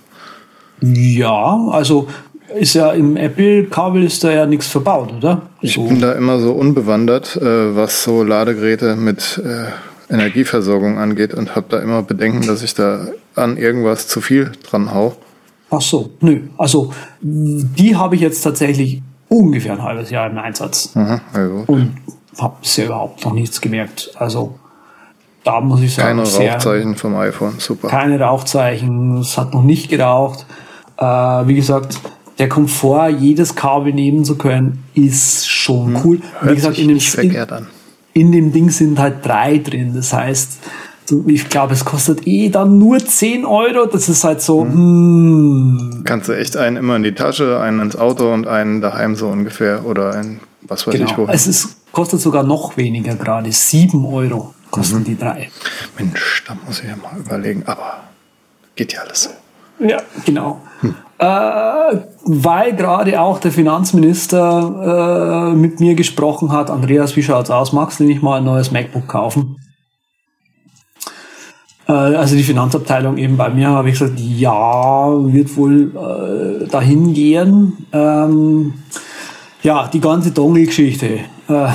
Ja, also ist ja im Apple-Kabel ist da ja nichts verbaut, oder? Ich so. bin da immer so unbewandert, äh, was so Ladegeräte mit äh, Energieversorgung angeht und habe da immer Bedenken, dass ich da an irgendwas zu viel dran hau. Ach so, nö. Also die habe ich jetzt tatsächlich ungefähr ein halbes Jahr im Einsatz. Aha, und habe bisher überhaupt noch nichts gemerkt. Also da muss ich sagen. Keine Rauchzeichen vom iPhone, super. Keine Rauchzeichen, es hat noch nicht geraucht. Äh, wie gesagt, der Komfort, jedes Kabel nehmen zu können, ist schon hm. cool. Hört Wie gesagt, in dem, in, in dem Ding sind halt drei drin. Das heißt, ich glaube, es kostet eh dann nur 10 Euro. Das ist halt so. Hm. Hm. Kannst du echt einen immer in die Tasche, einen ins Auto und einen daheim so ungefähr oder ein was weiß genau. ich wo. Es ist, kostet sogar noch weniger gerade. 7 Euro kosten mhm. die drei. Mensch, da muss ich ja mal überlegen. Aber geht ja alles. Ja, genau. Hm. Äh, weil gerade auch der Finanzminister äh, mit mir gesprochen hat, Andreas, wie schaut's aus? Magst du nicht mal ein neues MacBook kaufen? Äh, also die Finanzabteilung eben bei mir habe ich gesagt, ja, wird wohl äh, dahin gehen. Ähm, ja, die ganze Dongle-Geschichte. Äh,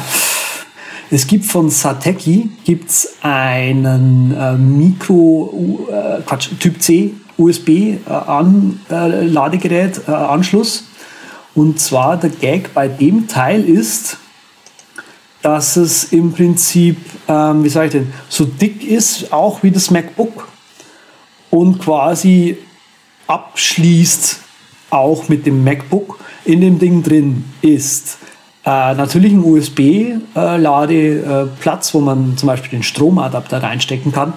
es gibt von Sateki gibt's einen äh, Mikro, äh, Quatsch, Typ C USB-Ladegerät, äh, äh, Anschluss. Und zwar der Gag bei dem Teil ist, dass es im Prinzip, ähm, wie sage ich denn, so dick ist, auch wie das MacBook und quasi abschließt auch mit dem MacBook in dem Ding drin ist. Äh, natürlich ein USB-Ladeplatz, äh, wo man zum Beispiel den Stromadapter reinstecken kann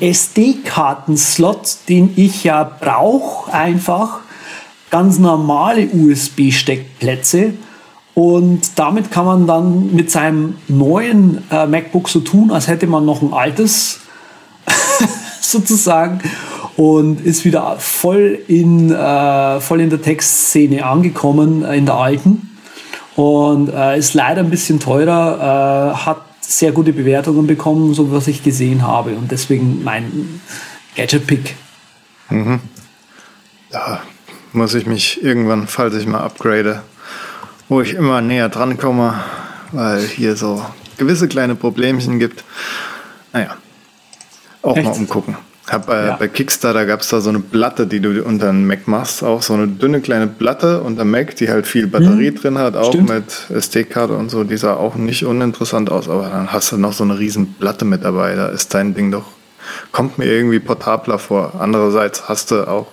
SD-Kartenslot, den ich ja brauche, einfach ganz normale USB-Steckplätze. Und damit kann man dann mit seinem neuen äh, MacBook so tun, als hätte man noch ein altes sozusagen und ist wieder voll in, äh, voll in der Textszene angekommen, äh, in der alten. Und äh, ist leider ein bisschen teurer, äh, hat sehr gute Bewertungen bekommen, so was ich gesehen habe. Und deswegen mein Gadget-Pick. Mhm. Da muss ich mich irgendwann, falls ich mal upgrade, wo ich immer näher dran komme, weil hier so gewisse kleine Problemchen gibt. Naja, auch Echt? mal umgucken. Hab, äh, ja. Bei Kickstarter gab es da so eine Platte, die du unter den Mac machst, auch so eine dünne kleine Platte unter Mac, die halt viel Batterie hm. drin hat, auch Stimmt. mit SD-Karte und so. Die sah auch nicht uninteressant aus, aber dann hast du noch so eine riesen Platte mit dabei. Da ist dein Ding doch, kommt mir irgendwie portabler vor. Andererseits hast du auch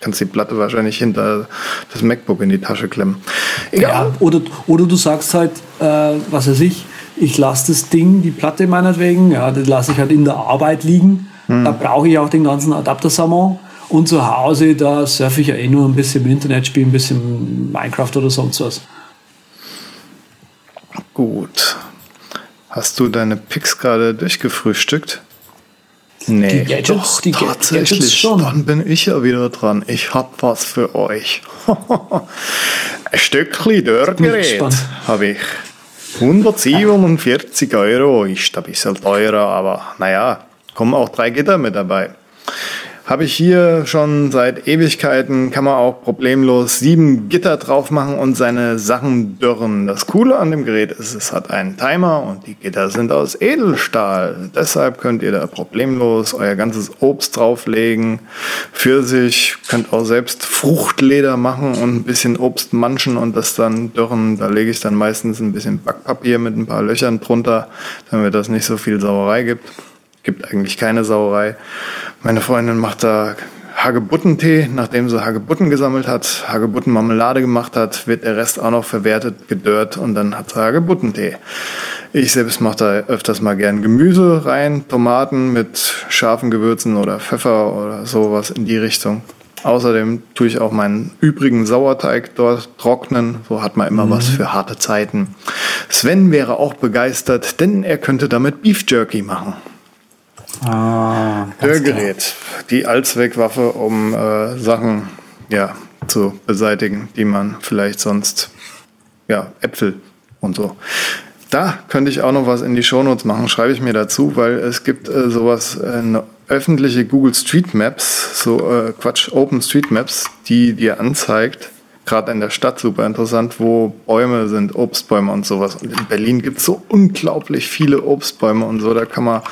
kannst die Platte wahrscheinlich hinter das MacBook in die Tasche klemmen. Egal. Ja, oder, oder du sagst halt, äh, was weiß ich, ich lasse das Ding, die Platte meinetwegen, ja, das lasse ich halt in der Arbeit liegen hm. Da brauche ich auch den ganzen Adaptersammeln. Und zu Hause, da surfe ich ja eh nur ein bisschen im Internet, spiele ein bisschen Minecraft oder sonst was. Gut. Hast du deine Picks gerade durchgefrühstückt? Nee, die Gadgets, doch, die tatsächlich. Gadgets schon. Dann bin ich ja wieder dran. Ich hab was für euch. Ein Stückchen Dörrgerät habe ich. 147 Euro ist ein bisschen teurer, aber naja, kommen auch drei Gitter mit dabei. Habe ich hier schon seit Ewigkeiten, kann man auch problemlos sieben Gitter drauf machen und seine Sachen dürren. Das Coole an dem Gerät ist, es hat einen Timer und die Gitter sind aus Edelstahl. Deshalb könnt ihr da problemlos euer ganzes Obst drauflegen. Für sich könnt auch selbst Fruchtleder machen und ein bisschen Obst manchen und das dann dürren. Da lege ich dann meistens ein bisschen Backpapier mit ein paar Löchern drunter, damit das nicht so viel Sauerei gibt gibt eigentlich keine Sauerei. Meine Freundin macht da Hagebuttentee, nachdem sie Hagebutten gesammelt hat, Hagebuttenmarmelade gemacht hat, wird der Rest auch noch verwertet, gedörrt und dann hat sie Hagebuttentee. Ich selbst mache da öfters mal gern Gemüse rein, Tomaten mit scharfen Gewürzen oder Pfeffer oder sowas in die Richtung. Außerdem tue ich auch meinen übrigen Sauerteig dort trocknen. So hat man immer mhm. was für harte Zeiten. Sven wäre auch begeistert, denn er könnte damit Beef Jerky machen. Ah, Hörgerät, die Allzweckwaffe, um äh, Sachen ja, zu beseitigen, die man vielleicht sonst, ja, Äpfel und so. Da könnte ich auch noch was in die Shownotes machen, schreibe ich mir dazu, weil es gibt äh, sowas, äh, eine öffentliche Google Street Maps, so äh, Quatsch, Open Street Maps, die dir anzeigt, gerade in der Stadt super interessant, wo Bäume sind, Obstbäume und sowas. Und in Berlin gibt es so unglaublich viele Obstbäume und so. Da kann man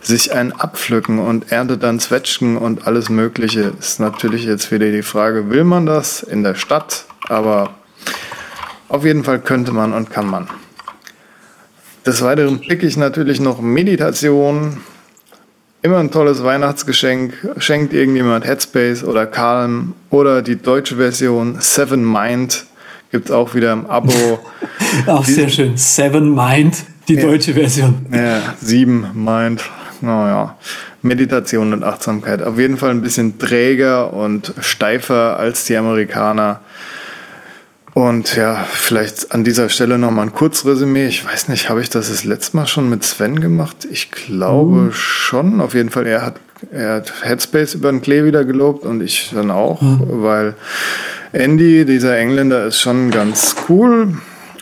sich einen abpflücken und erntet dann Zwetschgen und alles Mögliche. Ist natürlich jetzt wieder die Frage, will man das in der Stadt? Aber auf jeden Fall könnte man und kann man. Des Weiteren pick ich natürlich noch Meditation, Immer ein tolles Weihnachtsgeschenk. Schenkt irgendjemand Headspace oder Calm oder die deutsche Version Seven Mind. Gibt es auch wieder im Abo. auch sehr schön. Seven Mind, die ja. deutsche Version. Ja, sieben Mind. Naja. Meditation und Achtsamkeit. Auf jeden Fall ein bisschen träger und steifer als die Amerikaner. Und ja, vielleicht an dieser Stelle nochmal ein Kurzresümee. Ich weiß nicht, habe ich das das letzte Mal schon mit Sven gemacht? Ich glaube mhm. schon. Auf jeden Fall, er hat, er hat Headspace über den Klee wieder gelobt und ich dann auch, mhm. weil Andy, dieser Engländer, ist schon ganz cool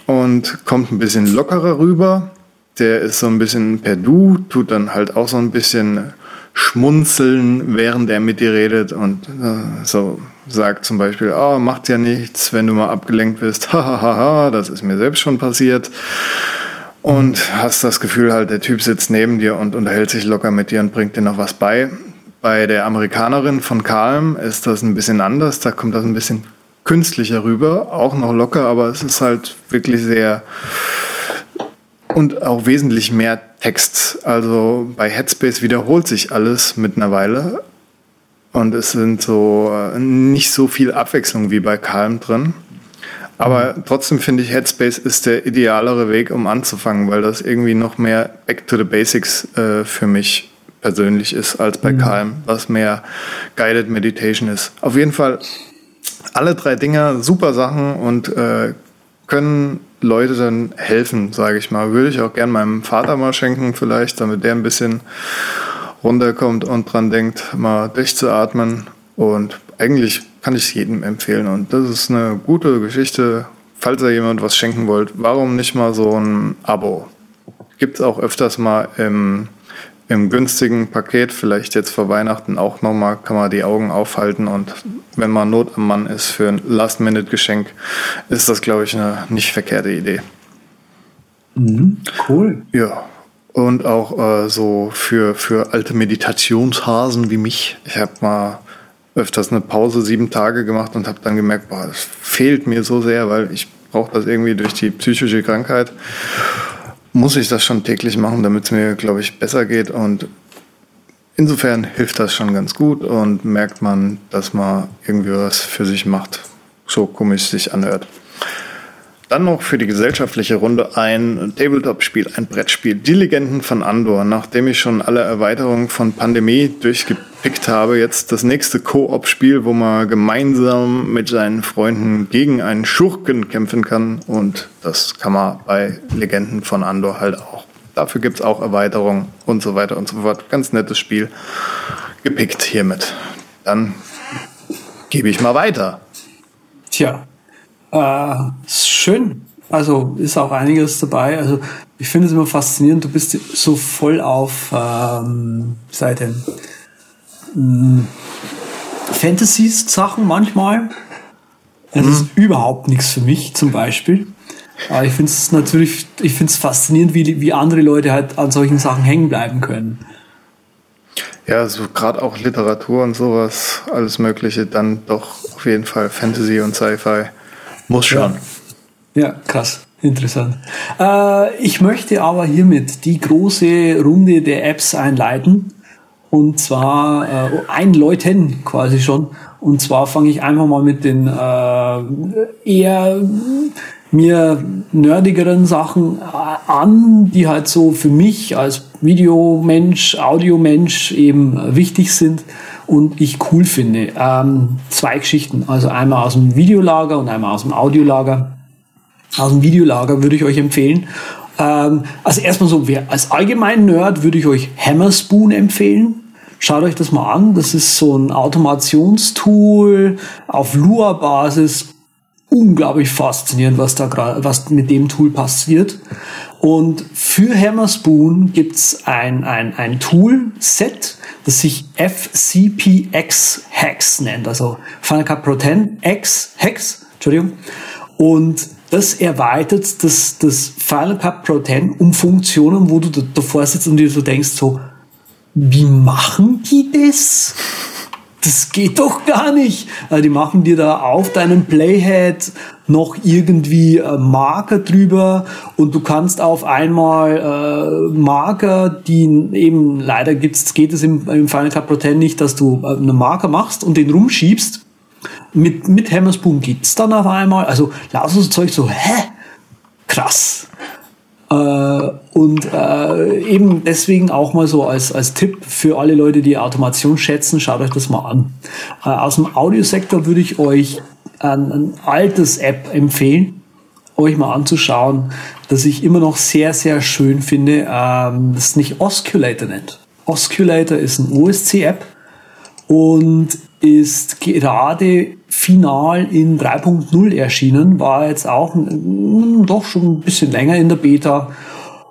und kommt ein bisschen lockerer rüber. Der ist so ein bisschen per Du, tut dann halt auch so ein bisschen schmunzeln, während er mit dir redet und äh, so sagt zum Beispiel, oh, macht ja nichts, wenn du mal abgelenkt bist, hahaha, das ist mir selbst schon passiert. Und hast das Gefühl halt, der Typ sitzt neben dir und unterhält sich locker mit dir und bringt dir noch was bei. Bei der Amerikanerin von Calm ist das ein bisschen anders, da kommt das ein bisschen künstlicher rüber, auch noch locker, aber es ist halt wirklich sehr und auch wesentlich mehr Text. Also bei Headspace wiederholt sich alles mit einer Weile, und es sind so äh, nicht so viel Abwechslung wie bei Calm drin. Aber trotzdem finde ich, Headspace ist der idealere Weg, um anzufangen, weil das irgendwie noch mehr Back to the Basics äh, für mich persönlich ist als bei mhm. Calm, was mehr Guided Meditation ist. Auf jeden Fall alle drei Dinger super Sachen und äh, können Leute dann helfen, sage ich mal. Würde ich auch gern meinem Vater mal schenken, vielleicht, damit der ein bisschen runterkommt und dran denkt, mal durchzuatmen. Und eigentlich kann ich es jedem empfehlen. Und das ist eine gute Geschichte. Falls ihr jemand was schenken wollt, warum nicht mal so ein Abo? Gibt es auch öfters mal im, im günstigen Paket, vielleicht jetzt vor Weihnachten auch nochmal, kann man die Augen aufhalten und wenn man Not am Mann ist für ein Last-Minute-Geschenk, ist das, glaube ich, eine nicht verkehrte Idee. Mhm, cool. Ja, und auch äh, so für, für alte Meditationshasen wie mich. Ich habe mal öfters eine Pause sieben Tage gemacht und habe dann gemerkt, boah, das fehlt mir so sehr, weil ich brauche das irgendwie durch die psychische Krankheit. Muss ich das schon täglich machen, damit es mir, glaube ich, besser geht. Und insofern hilft das schon ganz gut und merkt man, dass man irgendwie was für sich macht. So komisch sich anhört. Dann noch für die gesellschaftliche Runde ein Tabletop-Spiel, ein Brettspiel. Die Legenden von Andor. Nachdem ich schon alle Erweiterungen von Pandemie durchgepickt habe, jetzt das nächste Koop-Spiel, wo man gemeinsam mit seinen Freunden gegen einen Schurken kämpfen kann. Und das kann man bei Legenden von Andor halt auch. Dafür gibt es auch Erweiterungen und so weiter und so fort. Ganz nettes Spiel gepickt hiermit. Dann gebe ich mal weiter. Tja, äh, schön. Also ist auch einiges dabei. Also ich finde es immer faszinierend. Du bist so voll auf ähm, Seite hm, Fantasies-Sachen manchmal. Das mhm. ist überhaupt nichts für mich zum Beispiel. Aber ich finde es natürlich, ich finde es faszinierend, wie, wie andere Leute halt an solchen Sachen hängen bleiben können. Ja, so gerade auch Literatur und sowas, alles Mögliche, dann doch auf jeden Fall Fantasy und Sci-Fi. Muss schon. Ja, ja krass. Interessant. Äh, ich möchte aber hiermit die große Runde der Apps einleiten. Und zwar äh, einläuten quasi schon. Und zwar fange ich einfach mal mit den äh, eher mir nerdigeren Sachen äh, an, die halt so für mich als Videomensch, Audiomensch eben wichtig sind und ich cool finde. Ähm, zwei Geschichten, also einmal aus dem Videolager und einmal aus dem Audiolager. Aus dem Videolager würde ich euch empfehlen. Ähm, also erstmal so, wer als allgemein Nerd würde ich euch Hammerspoon empfehlen. Schaut euch das mal an. Das ist so ein Automationstool auf Lua-Basis unglaublich faszinierend, was da gerade, was mit dem Tool passiert. Und für Hammerspoon gibt's ein, ein, ein Tool-Set, das sich FCPX Hex nennt, also Final Cut Pro 10 X Hex, Entschuldigung. Und das erweitert das, das Final Cut Pro 10 um Funktionen, wo du davor sitzt und dir so denkst, so, wie machen die das? Das geht doch gar nicht. Also die machen dir da auf deinem Playhead noch irgendwie äh, Marker drüber und du kannst auf einmal äh, Marker, die eben leider gibt's, geht es im, im Final Cut Pro 10 nicht, dass du äh, einen Marker machst und den rumschiebst. Mit, mit Hammerspoon geht's dann auf einmal. Also lass uns Zeug so, hä? Krass. Äh, und äh, eben deswegen auch mal so als, als Tipp für alle Leute, die Automation schätzen, schaut euch das mal an. Äh, aus dem Audiosektor würde ich euch ein, ein altes App empfehlen, euch mal anzuschauen, das ich immer noch sehr, sehr schön finde, ähm, das nicht Osculator nennt. Osculator ist ein OSC-App und ist gerade final in 3.0 erschienen, war jetzt auch doch schon ein bisschen länger in der Beta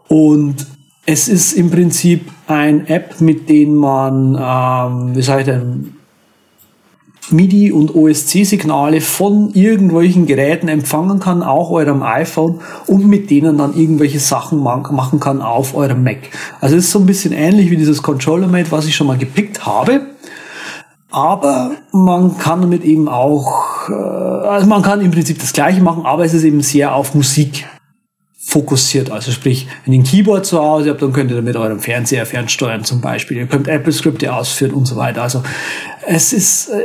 und es ist im Prinzip ein App, mit dem man, ähm, wie sage ich denn, MIDI und OSC-Signale von irgendwelchen Geräten empfangen kann, auch eurem iPhone und mit denen dann irgendwelche Sachen machen kann auf eurem Mac. Also es ist so ein bisschen ähnlich wie dieses Controller-Mate, was ich schon mal gepickt habe. Aber man kann damit eben auch, äh, also man kann im Prinzip das Gleiche machen, aber es ist eben sehr auf Musik fokussiert. Also sprich, wenn ihr ein Keyboard zu Hause habt, dann könnt ihr damit eurem Fernseher fernsteuern zum Beispiel. Ihr könnt Apple-Skripte ausführen und so weiter. Also es ist äh,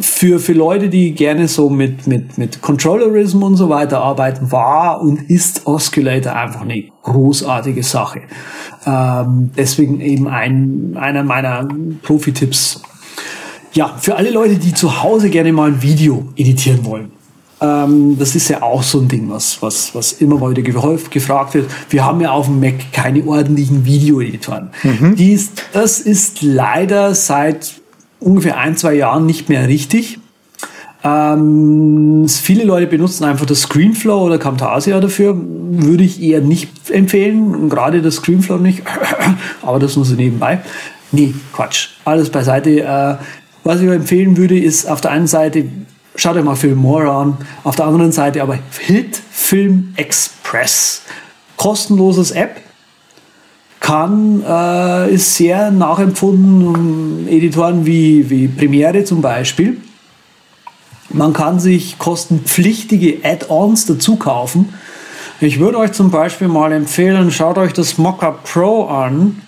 für, für Leute, die gerne so mit, mit, mit Controllerism und so weiter arbeiten, war und ist Oscillator einfach eine großartige Sache. Ähm, deswegen eben ein, einer meiner Profi-Tipps ja, für alle Leute, die zu Hause gerne mal ein Video editieren wollen. Ähm, das ist ja auch so ein Ding, was, was, was immer heute gehäuft gefragt wird. Wir haben ja auf dem Mac keine ordentlichen Videoeditoren. Mhm. Dies, das ist leider seit ungefähr ein, zwei Jahren nicht mehr richtig. Ähm, viele Leute benutzen einfach das Screenflow oder Camtasia dafür. Würde ich eher nicht empfehlen. Gerade das Screenflow nicht. Aber das nur so nebenbei. Nee, Quatsch. Alles beiseite. Äh, was ich empfehlen würde, ist auf der einen Seite, schaut euch mal Film More an, auf der anderen Seite aber Hit Film Express. Kostenloses App, kann, äh, ist sehr nachempfunden, Editoren wie, wie Premiere zum Beispiel. Man kann sich kostenpflichtige Add-ons dazu kaufen. Ich würde euch zum Beispiel mal empfehlen, schaut euch das Mockup Pro an.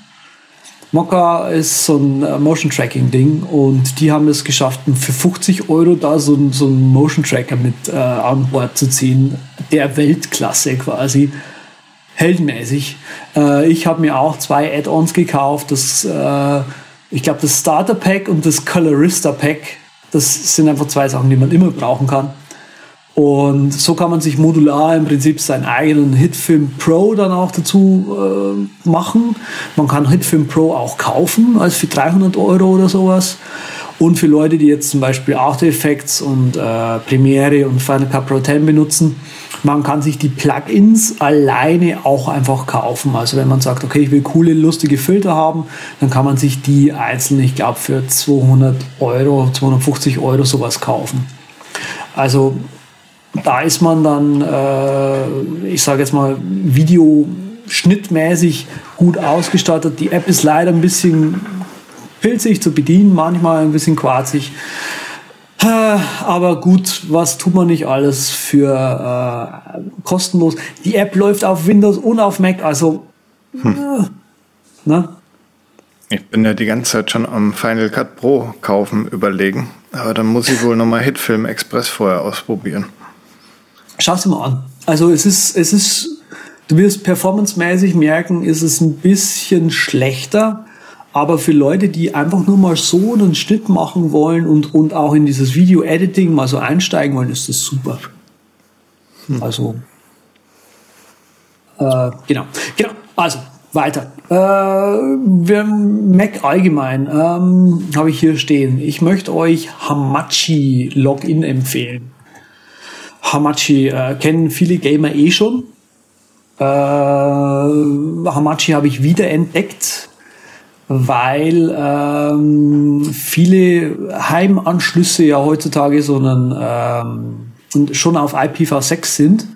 Mokka ist so ein äh, Motion Tracking Ding und die haben es geschafft, für 50 Euro da so, so einen Motion Tracker mit äh, an Bord zu ziehen. Der Weltklasse quasi. Heldenmäßig. Äh, ich habe mir auch zwei Add-ons gekauft. Das, äh, ich glaube, das Starter Pack und das Colorista Pack. Das sind einfach zwei Sachen, die man immer brauchen kann. Und so kann man sich modular im Prinzip seinen eigenen Hitfilm Pro dann auch dazu äh, machen. Man kann Hitfilm Pro auch kaufen, als für 300 Euro oder sowas. Und für Leute, die jetzt zum Beispiel After Effects und äh, Premiere und Final Cut Pro 10 benutzen, man kann sich die Plugins alleine auch einfach kaufen. Also wenn man sagt, okay, ich will coole, lustige Filter haben, dann kann man sich die einzeln, ich glaube, für 200 Euro, 250 Euro sowas kaufen. Also da ist man dann, äh, ich sage jetzt mal, videoschnittmäßig gut ausgestattet. Die App ist leider ein bisschen pilzig zu bedienen, manchmal ein bisschen quarzig. Äh, aber gut, was tut man nicht alles für äh, kostenlos? Die App läuft auf Windows und auf Mac, also hm. äh, ne? Ich bin ja die ganze Zeit schon am Final Cut Pro kaufen überlegen, aber dann muss ich wohl nochmal Hitfilm Express vorher ausprobieren. Schau es mal an. Also es ist, es ist, du wirst performancemäßig merken, ist es ein bisschen schlechter. Aber für Leute, die einfach nur mal so einen Schnitt machen wollen und, und auch in dieses Video-Editing mal so einsteigen wollen, ist das super. Hm. Also, äh, genau. Genau. Also, weiter. Äh, wir, Mac allgemein ähm, habe ich hier stehen. Ich möchte euch Hamachi Login empfehlen. Hamachi äh, kennen viele Gamer eh schon. Äh, Hamachi habe ich wiederentdeckt, weil ähm, viele Heimanschlüsse ja heutzutage so einen, ähm, schon auf IPv6 sind.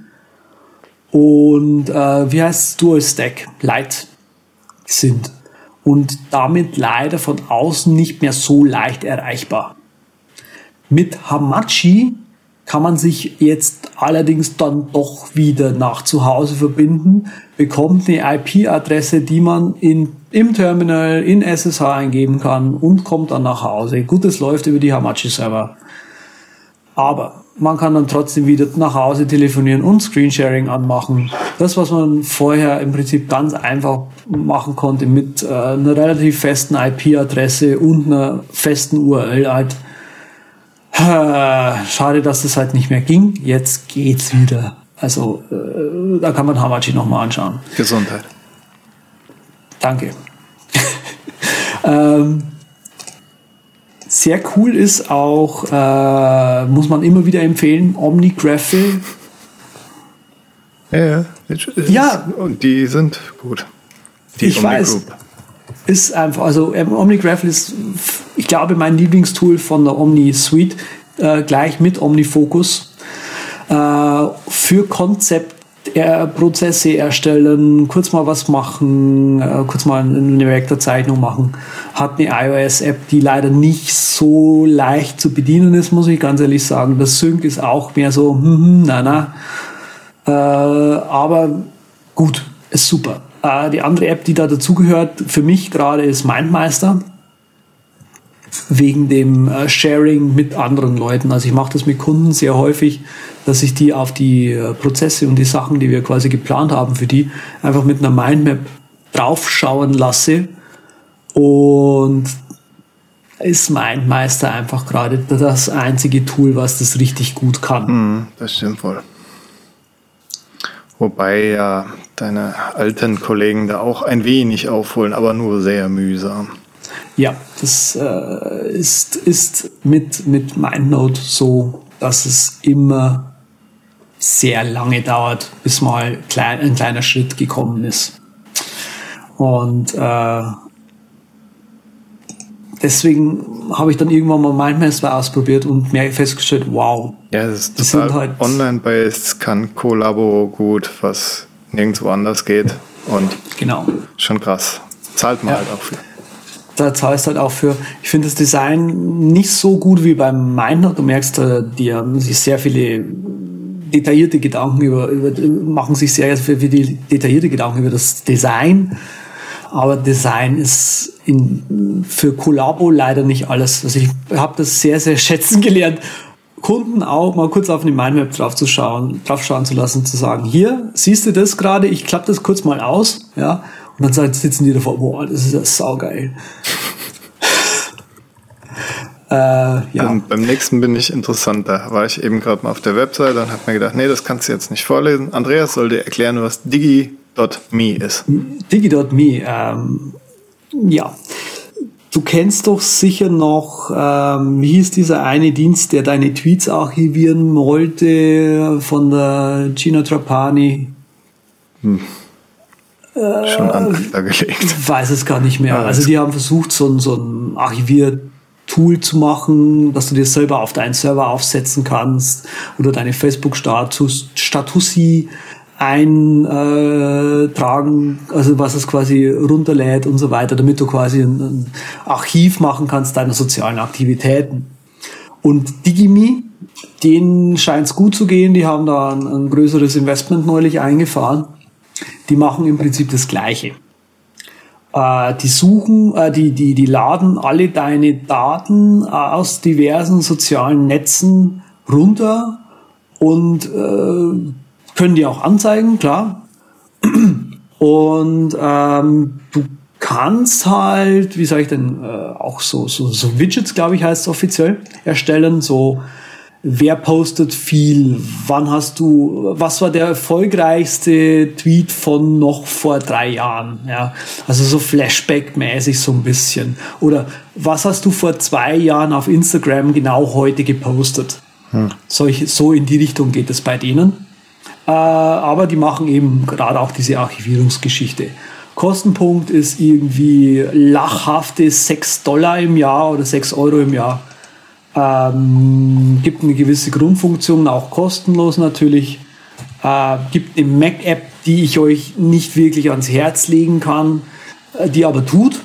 Und äh, wie heißt? Dual Stack Lite sind. Und damit leider von außen nicht mehr so leicht erreichbar. Mit Hamachi kann man sich jetzt allerdings dann doch wieder nach zu Hause verbinden, bekommt eine IP-Adresse, die man in, im Terminal in SSH eingeben kann und kommt dann nach Hause. Gut, es läuft über die Hamachi-Server. Aber man kann dann trotzdem wieder nach Hause telefonieren und Screensharing anmachen. Das, was man vorher im Prinzip ganz einfach machen konnte mit äh, einer relativ festen IP-Adresse und einer festen URL halt Schade, dass das halt nicht mehr ging. Jetzt geht's wieder. Also äh, da kann man Hamachi nochmal anschauen. Gesundheit. Danke. ähm, sehr cool ist auch, äh, muss man immer wieder empfehlen, OmniGraphil. Ja, ja. ja. Und die sind gut. Die ich Omni weiß. Group. Ist einfach, also OmniGraphil ist ich glaube, mein Lieblingstool von der Omni Suite, äh, gleich mit OmniFocus, äh, für Konzeptprozesse erstellen, kurz mal was machen, äh, kurz mal eine Vektorzeichnung machen. Hat eine iOS-App, die leider nicht so leicht zu bedienen ist, muss ich ganz ehrlich sagen. Das Sync ist auch mehr so, hm, hm, na, na. Äh, aber gut, ist super. Äh, die andere App, die da dazugehört, für mich gerade ist MindMeister wegen dem äh, Sharing mit anderen Leuten. Also ich mache das mit Kunden sehr häufig, dass ich die auf die äh, Prozesse und die Sachen, die wir quasi geplant haben für die, einfach mit einer Mindmap draufschauen lasse. Und ist Mindmeister einfach gerade das einzige Tool, was das richtig gut kann. Mm, das stimmt wohl. Wobei ja deine alten Kollegen da auch ein wenig aufholen, aber nur sehr mühsam. Ja, das äh, ist, ist mit, mit MindNote so, dass es immer sehr lange dauert, bis mal klein, ein kleiner Schritt gekommen ist. Und äh, deswegen habe ich dann irgendwann mal MindMaster ausprobiert und mir festgestellt, wow. Ja, das ist das total halt online-based, kann Collabo gut, was nirgendwo anders geht. Und genau. schon krass. Zahlt man ja. halt auch viel da zahlst halt auch für, ich finde das Design nicht so gut wie beim Miner. Du merkst, äh, die haben sich sehr viele detaillierte Gedanken über, über machen sich sehr für die detaillierte Gedanken über das Design. Aber Design ist in, für Collabo leider nicht alles. Also ich habe das sehr, sehr schätzen gelernt. Kunden auch mal kurz auf eine Mindmap drauf zu schauen, drauf schauen zu lassen, zu sagen, hier, siehst du das gerade? Ich klappe das kurz mal aus, ja, und dann sitzen die davor, boah, das ist ja saugeil. Äh, ja. Dann beim nächsten bin ich interessant. Da war ich eben gerade mal auf der Webseite und habe mir gedacht, nee, das kannst du jetzt nicht vorlesen. Andreas soll dir erklären, was Digi.me ist. Digi.me, ähm, ja. Du kennst doch sicher noch, ähm, wie hieß dieser eine Dienst, der deine Tweets archivieren wollte von der Gina Trapani? Hm. Äh, Schon angelegt. Ich weiß es gar nicht mehr. Also die haben versucht, so, so ein Archivier-Tool zu machen, dass du dir selber auf deinen Server aufsetzen kannst oder deine Facebook-Status Statusi eintragen, also was es quasi runterlädt und so weiter, damit du quasi ein, ein Archiv machen kannst deiner sozialen Aktivitäten. Und Digimi, denen scheint es gut zu gehen, die haben da ein, ein größeres Investment neulich eingefahren. Die machen im Prinzip das Gleiche. Äh, die suchen, äh, die, die, die laden alle deine Daten aus diversen sozialen Netzen runter und äh, können die auch anzeigen, klar. Und ähm, du kannst halt, wie sage ich denn, äh, auch so, so, so Widgets, glaube ich, heißt es offiziell, erstellen. So, wer postet viel, wann hast du, was war der erfolgreichste Tweet von noch vor drei Jahren? Ja, also so Flashback-mäßig so ein bisschen. Oder was hast du vor zwei Jahren auf Instagram genau heute gepostet? Hm. Solche, so in die Richtung geht es bei denen. Äh, aber die machen eben gerade auch diese Archivierungsgeschichte. Kostenpunkt ist irgendwie lachhafte 6 Dollar im Jahr oder 6 Euro im Jahr. Ähm, gibt eine gewisse Grundfunktion, auch kostenlos natürlich. Äh, gibt eine Mac-App, die ich euch nicht wirklich ans Herz legen kann, äh, die aber tut.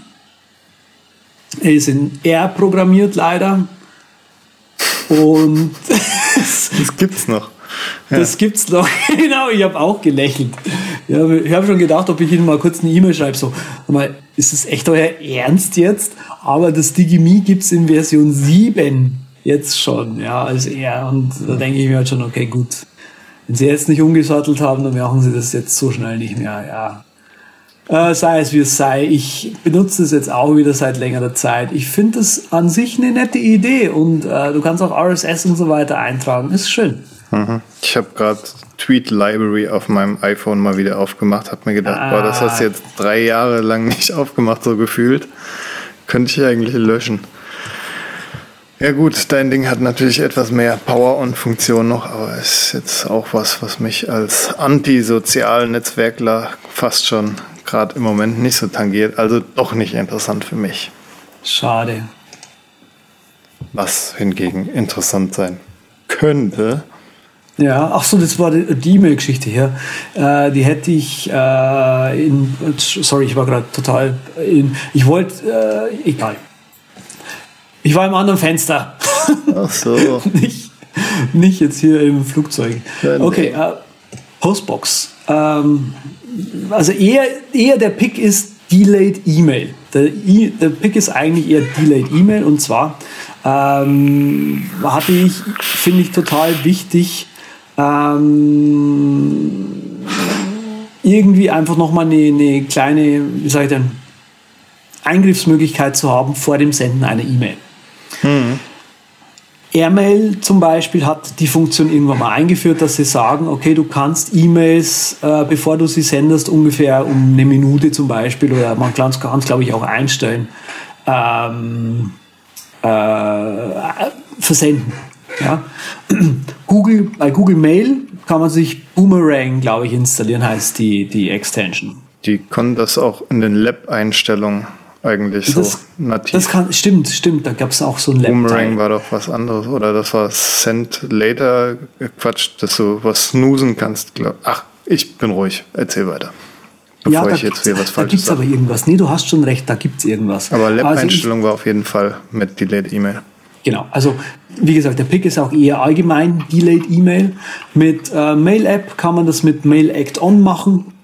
Er ist in R programmiert leider. Und das gibt's noch. Ja. Das gibt's noch. genau, ich habe auch gelächelt. Ja, ich habe schon gedacht, ob ich Ihnen mal kurz eine E-Mail schreibe. So, mal, ist das echt euer Ernst jetzt? Aber das Digimi gibt's in Version 7 jetzt schon, ja, als er. Und da denke ich mir halt schon, okay, gut. Wenn Sie jetzt nicht umgesattelt haben, dann machen Sie das jetzt so schnell nicht mehr, ja. Äh, sei es wie es sei, ich benutze es jetzt auch wieder seit längerer Zeit. Ich finde das an sich eine nette Idee und äh, du kannst auch RSS und so weiter eintragen. Ist schön. Mhm. Ich habe gerade Tweet Library auf meinem iPhone mal wieder aufgemacht, habe mir gedacht, ah. boah, das hast du jetzt drei Jahre lang nicht aufgemacht, so gefühlt. Könnte ich eigentlich löschen. Ja gut, dein Ding hat natürlich etwas mehr Power und Funktion noch, aber ist jetzt auch was, was mich als Antisozialnetzwerkler fast schon gerade im Moment nicht so tangiert. Also doch nicht interessant für mich. Schade. Was hingegen interessant sein könnte, ja, ach so, das war die E-Mail-Geschichte hier. Äh, die hätte ich äh, in, sorry, ich war gerade total in, ich wollte, äh, egal. Ich war im anderen Fenster. Ach so. nicht, nicht jetzt hier im Flugzeug. Okay, äh, Postbox. Ähm, also eher, eher der Pick ist Delayed E-Mail. Der, e der Pick ist eigentlich eher Delayed E-Mail und zwar ähm, hatte ich, finde ich total wichtig, ähm, irgendwie einfach nochmal eine, eine kleine, wie sage ich denn, Eingriffsmöglichkeit zu haben vor dem Senden einer E-Mail. Hm. Airmail zum Beispiel hat die Funktion irgendwann mal eingeführt, dass sie sagen, okay, du kannst E-Mails, äh, bevor du sie sendest, ungefähr um eine Minute zum Beispiel, oder man kann es, glaube ich, auch einstellen, ähm, äh, versenden. Ja? Google, bei Google Mail kann man sich Boomerang, glaube ich, installieren, heißt die, die Extension. Die können das auch in den Lab-Einstellungen eigentlich das, so nativ. Das kann, stimmt, stimmt, da gab es auch so ein Lab. Boomerang war doch was anderes, oder das war Send Later, Quatsch, dass du was snoosen kannst. Glaub. Ach, ich bin ruhig, erzähl weiter. Bevor ja, ich jetzt hier was falsch Da gibt es aber irgendwas. Nee, du hast schon recht, da gibt es irgendwas. Aber Lab-Einstellung also war auf jeden Fall mit Delayed E-Mail. Genau, also wie gesagt, der Pick ist auch eher allgemein Delayed E-Mail. Mit äh, Mail-App kann man das mit Mail Act On machen.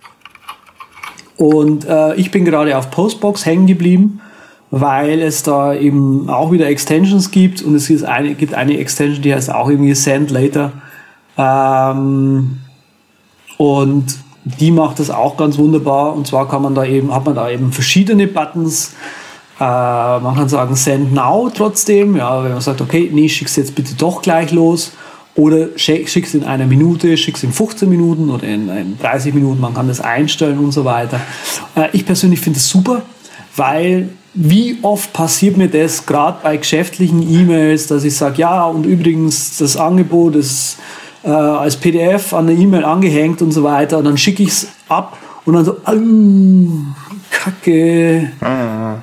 Und äh, ich bin gerade auf Postbox hängen geblieben, weil es da eben auch wieder Extensions gibt und es gibt eine, gibt eine Extension, die heißt auch irgendwie Send Later. Ähm, und die macht das auch ganz wunderbar. Und zwar kann man da eben, hat man da eben verschiedene Buttons Äh, man kann sagen Send Now trotzdem, ja, wenn man sagt, okay, nee, schick's jetzt bitte doch gleich los. Oder schick's in einer Minute, schick's in 15 Minuten oder in, in 30 Minuten, man kann das einstellen und so weiter. Äh, ich persönlich finde es super, weil wie oft passiert mir das gerade bei geschäftlichen E-Mails, dass ich sage, ja, und übrigens das Angebot ist äh, als PDF an der E-Mail angehängt und so weiter. Und dann schicke ich es ab und dann so, Kacke. Ah.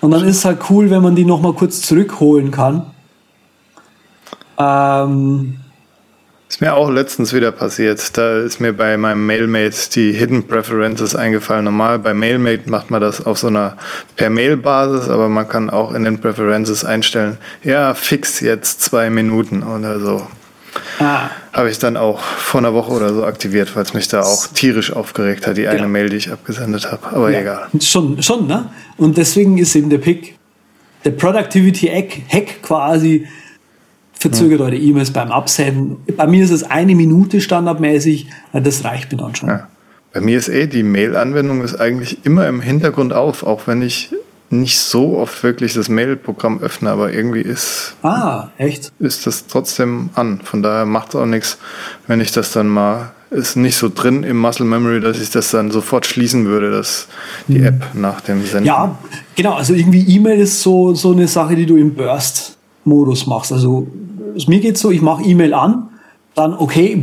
Und dann ist es halt cool, wenn man die nochmal kurz zurückholen kann. Ähm, ist mir auch letztens wieder passiert. Da ist mir bei meinem Mailmate die Hidden Preferences eingefallen. Normal bei Mailmate macht man das auf so einer Per-Mail-Basis, aber man kann auch in den Preferences einstellen, ja, fix jetzt zwei Minuten oder so. Ah. Habe ich dann auch vor einer Woche oder so aktiviert, weil es mich da auch tierisch aufgeregt hat, die eine. Mail, die ich abgesendet habe. Aber ja. egal. Schon, schon, ne? Und deswegen ist eben der Pick, der Productivity-Hack quasi, verzögert eure E-Mails beim Absenden. Bei mir ist es eine Minute standardmäßig, das reicht mir dann schon. Ja. Bei mir ist eh die Mail-Anwendung ist eigentlich immer im Hintergrund auf, auch wenn ich nicht so oft wirklich das Mail-Programm öffne, aber irgendwie ist, ah, echt? ist das trotzdem an. Von daher macht es auch nichts, wenn ich das dann mal, ist nicht so drin im Muscle Memory, dass ich das dann sofort schließen würde, dass die hm. App nach dem Senden. Ja, genau, also irgendwie E-Mail ist so, so eine Sache, die du im Burst-Modus machst. Also mir geht's so, ich mache E-Mail an, dann okay,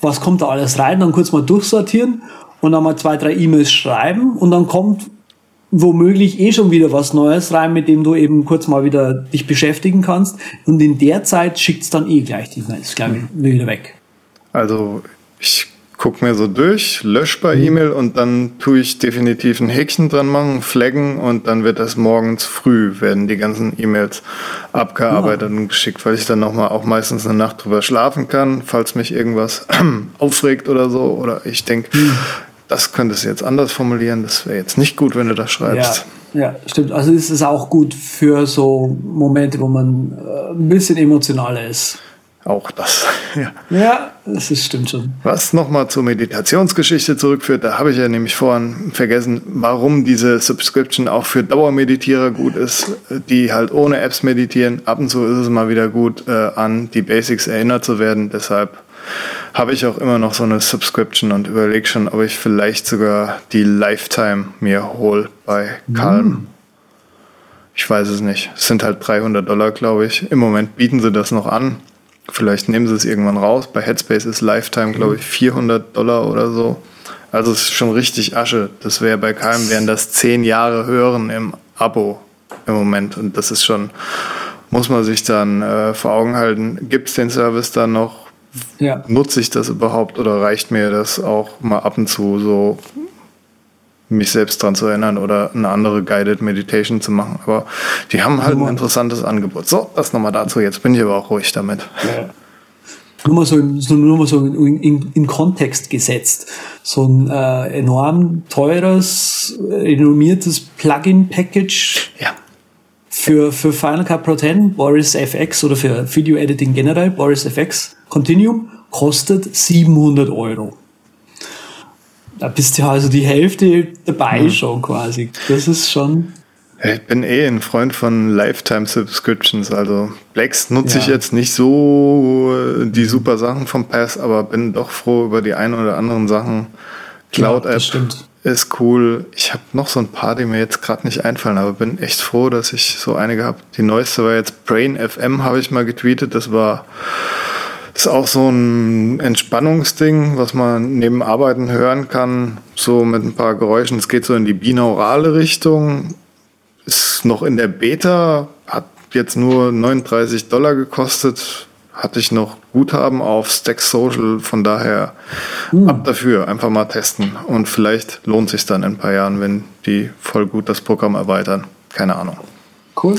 was kommt da alles rein, dann kurz mal durchsortieren und dann mal zwei, drei E-Mails schreiben und dann kommt womöglich eh schon wieder was Neues rein, mit dem du eben kurz mal wieder dich beschäftigen kannst. Und in der Zeit schickt's dann eh gleich die Mails, glaube ich, wieder weg. Also ich guck mir so durch, lösche bei mhm. E-Mail und dann tue ich definitiv ein Häkchen dran machen, flaggen und dann wird das morgens früh, werden die ganzen E-Mails abgearbeitet ja. und geschickt, weil ich dann nochmal auch meistens eine Nacht drüber schlafen kann, falls mich irgendwas aufregt oder so. Oder ich denke, mhm. das könntest du jetzt anders formulieren, das wäre jetzt nicht gut, wenn du das schreibst. Ja. Ja, stimmt. Also ist es auch gut für so Momente, wo man äh, ein bisschen emotionaler ist. Auch das. Ja, ja das ist, stimmt schon. Was nochmal zur Meditationsgeschichte zurückführt, da habe ich ja nämlich vorhin vergessen, warum diese Subscription auch für Dauermeditierer gut ist, die halt ohne Apps meditieren. Ab und zu ist es mal wieder gut, äh, an die Basics erinnert zu werden. Deshalb habe ich auch immer noch so eine Subscription und überlege schon, ob ich vielleicht sogar die Lifetime mir hole bei Calm. Mm. Ich weiß es nicht. Es sind halt 300 Dollar, glaube ich. Im Moment bieten sie das noch an. Vielleicht nehmen sie es irgendwann raus. Bei Headspace ist Lifetime, glaube ich, 400 Dollar oder so. Also es ist schon richtig Asche. Das wäre bei keinem, wären das zehn Jahre hören im Abo im Moment. Und das ist schon, muss man sich dann äh, vor Augen halten. Gibt es den Service dann noch? Ja. Nutze ich das überhaupt oder reicht mir das auch mal ab und zu so mich selbst dran zu erinnern oder eine andere Guided Meditation zu machen. Aber die haben halt ein interessantes Angebot. So, das nochmal dazu. Jetzt bin ich aber auch ruhig damit. Ja. Nur mal so, nur mal so in, in, in Kontext gesetzt. So ein äh, enorm teures, renommiertes Plugin-Package ja. für, für Final Cut Pro 10, Boris FX oder für Video Editing generell, Boris FX Continuum, kostet 700 Euro. Da bist du also die Hälfte dabei mhm. schon quasi. Das ist schon. Ich bin eh ein Freund von Lifetime Subscriptions. Also Blacks nutze ja. ich jetzt nicht so äh, die super Sachen vom Pass, aber bin doch froh über die ein oder anderen Sachen. Cloud App ja, ist cool. Ich habe noch so ein paar, die mir jetzt gerade nicht einfallen, aber bin echt froh, dass ich so einige habe. Die neueste war jetzt Brain FM, habe ich mal getweetet. Das war ist auch so ein Entspannungsding, was man neben Arbeiten hören kann, so mit ein paar Geräuschen. Es geht so in die binaurale Richtung. Ist noch in der Beta, hat jetzt nur 39 Dollar gekostet. Hatte ich noch Guthaben auf Stack Social, von daher mhm. ab dafür, einfach mal testen. Und vielleicht lohnt sich dann in ein paar Jahren, wenn die voll gut das Programm erweitern. Keine Ahnung. Cool.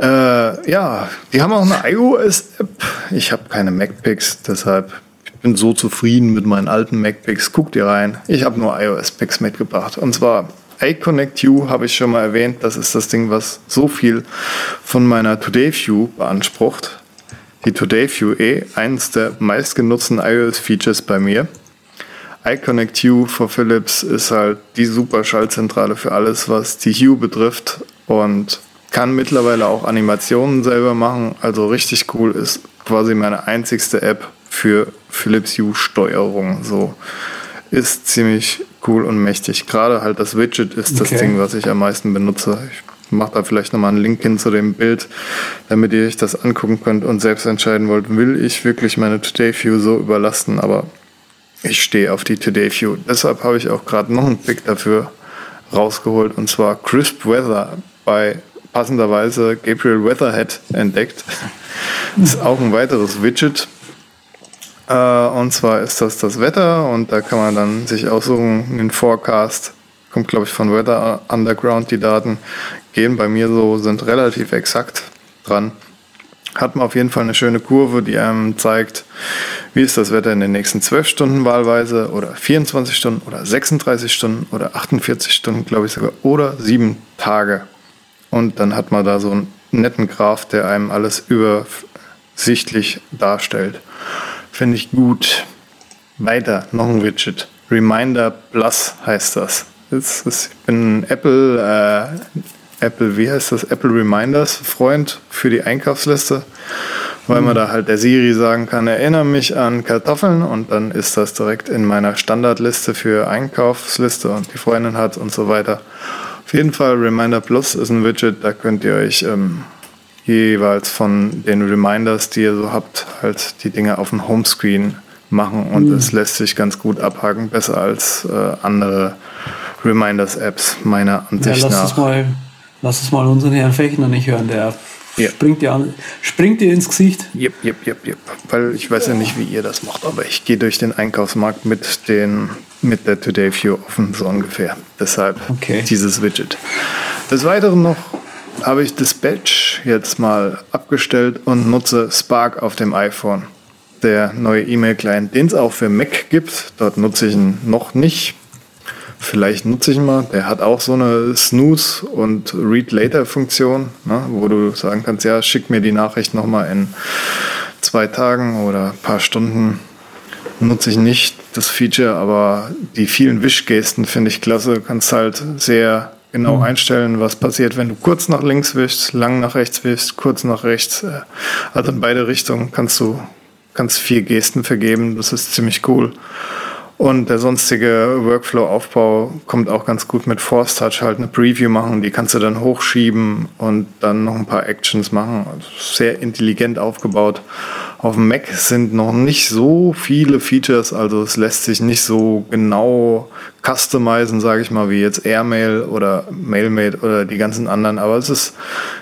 Äh, ja, die haben auch eine iOS-App. Ich habe keine MacPicks, deshalb ich bin so zufrieden mit meinen alten MacPicks. Guckt ihr rein. Ich habe nur iOS-Picks mitgebracht. Und zwar iConnect U habe ich schon mal erwähnt. Das ist das Ding, was so viel von meiner Today View beansprucht. Die Today View eh, eins der meistgenutzten iOS-Features bei mir. iConnect Hue for Philips ist halt die super Schaltzentrale für alles, was die Hue betrifft und kann mittlerweile auch Animationen selber machen. Also richtig cool ist quasi meine einzigste App für Philips Hue Steuerung. So ist ziemlich cool und mächtig. Gerade halt das Widget ist okay. das Ding, was ich am meisten benutze. Ich mache da vielleicht nochmal einen Link hin zu dem Bild, damit ihr euch das angucken könnt und selbst entscheiden wollt, will ich wirklich meine Today View so überlasten, aber ich stehe auf die Today View. Deshalb habe ich auch gerade noch einen Pick dafür rausgeholt und zwar Crisp Weather bei passenderweise Gabriel Weatherhead entdeckt. Das ist auch ein weiteres Widget. Äh, und zwar ist das das Wetter und da kann man dann sich aussuchen, den Forecast. Kommt, glaube ich, von Weather Underground die Daten. Gehen bei mir so, sind relativ exakt dran hat man auf jeden Fall eine schöne Kurve, die einem zeigt, wie ist das Wetter in den nächsten 12 Stunden wahlweise oder 24 Stunden oder 36 Stunden oder 48 Stunden, glaube ich sogar, oder sieben Tage. Und dann hat man da so einen netten Graph, der einem alles übersichtlich darstellt. Finde ich gut. Weiter, noch ein Widget. Reminder Plus heißt das. Ist, ich bin Apple äh, Apple, wie heißt das, Apple Reminders Freund für die Einkaufsliste, weil man mhm. da halt der Siri sagen kann, erinnere mich an Kartoffeln und dann ist das direkt in meiner Standardliste für Einkaufsliste und die Freundin hat und so weiter. Jeden Fall Reminder Plus ist ein Widget, da könnt ihr euch ähm, jeweils von den Reminders, die ihr so habt, halt die Dinge auf dem Homescreen machen und mhm. es lässt sich ganz gut abhaken, besser als äh, andere Reminders-Apps meiner Ansicht ja, lass nach. Es mal Lass es mal unseren Herrn Fechner nicht hören, der ja. springt, dir an, springt dir ins Gesicht. Jep, jep, jep, jep. Weil ich weiß ja nicht, wie ihr das macht, aber ich gehe durch den Einkaufsmarkt mit, den, mit der Today View offen, so ungefähr. Deshalb okay. dieses Widget. Des Weiteren noch habe ich Dispatch jetzt mal abgestellt und nutze Spark auf dem iPhone. Der neue E-Mail-Client, den es auch für Mac gibt. Dort nutze ich ihn noch nicht. Vielleicht nutze ich ihn mal. Der hat auch so eine Snooze- und Read-Later-Funktion, ne, wo du sagen kannst, ja, schick mir die Nachricht nochmal in zwei Tagen oder ein paar Stunden. Nutze ich nicht das Feature, aber die vielen Wischgesten finde ich klasse. Kannst halt sehr genau mhm. einstellen, was passiert, wenn du kurz nach links wischst, lang nach rechts wischst, kurz nach rechts. Also in beide Richtungen kannst du ganz vier Gesten vergeben. Das ist ziemlich cool. Und der sonstige Workflow-Aufbau kommt auch ganz gut mit Force Touch, halt eine Preview machen, die kannst du dann hochschieben und dann noch ein paar Actions machen. Also sehr intelligent aufgebaut. Auf dem Mac sind noch nicht so viele Features, also es lässt sich nicht so genau customizen, sage ich mal, wie jetzt Airmail oder MailMate oder die ganzen anderen, aber es ist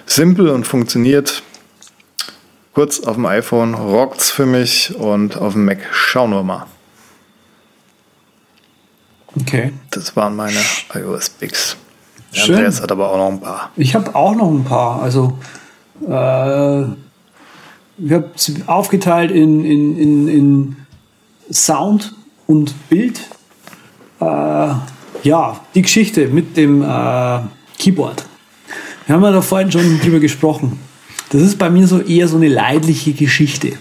simpel und funktioniert. Kurz auf dem iPhone rockt's für mich und auf dem Mac schauen wir mal. Okay. Das waren meine iOS-Picks. Schön. Andreas hat aber auch noch ein paar. Ich habe auch noch ein paar. Also, äh, ich habe es aufgeteilt in, in, in, in Sound und Bild. Äh, ja, die Geschichte mit dem äh, Keyboard. Wir haben ja da vorhin schon drüber gesprochen. Das ist bei mir so eher so eine leidliche Geschichte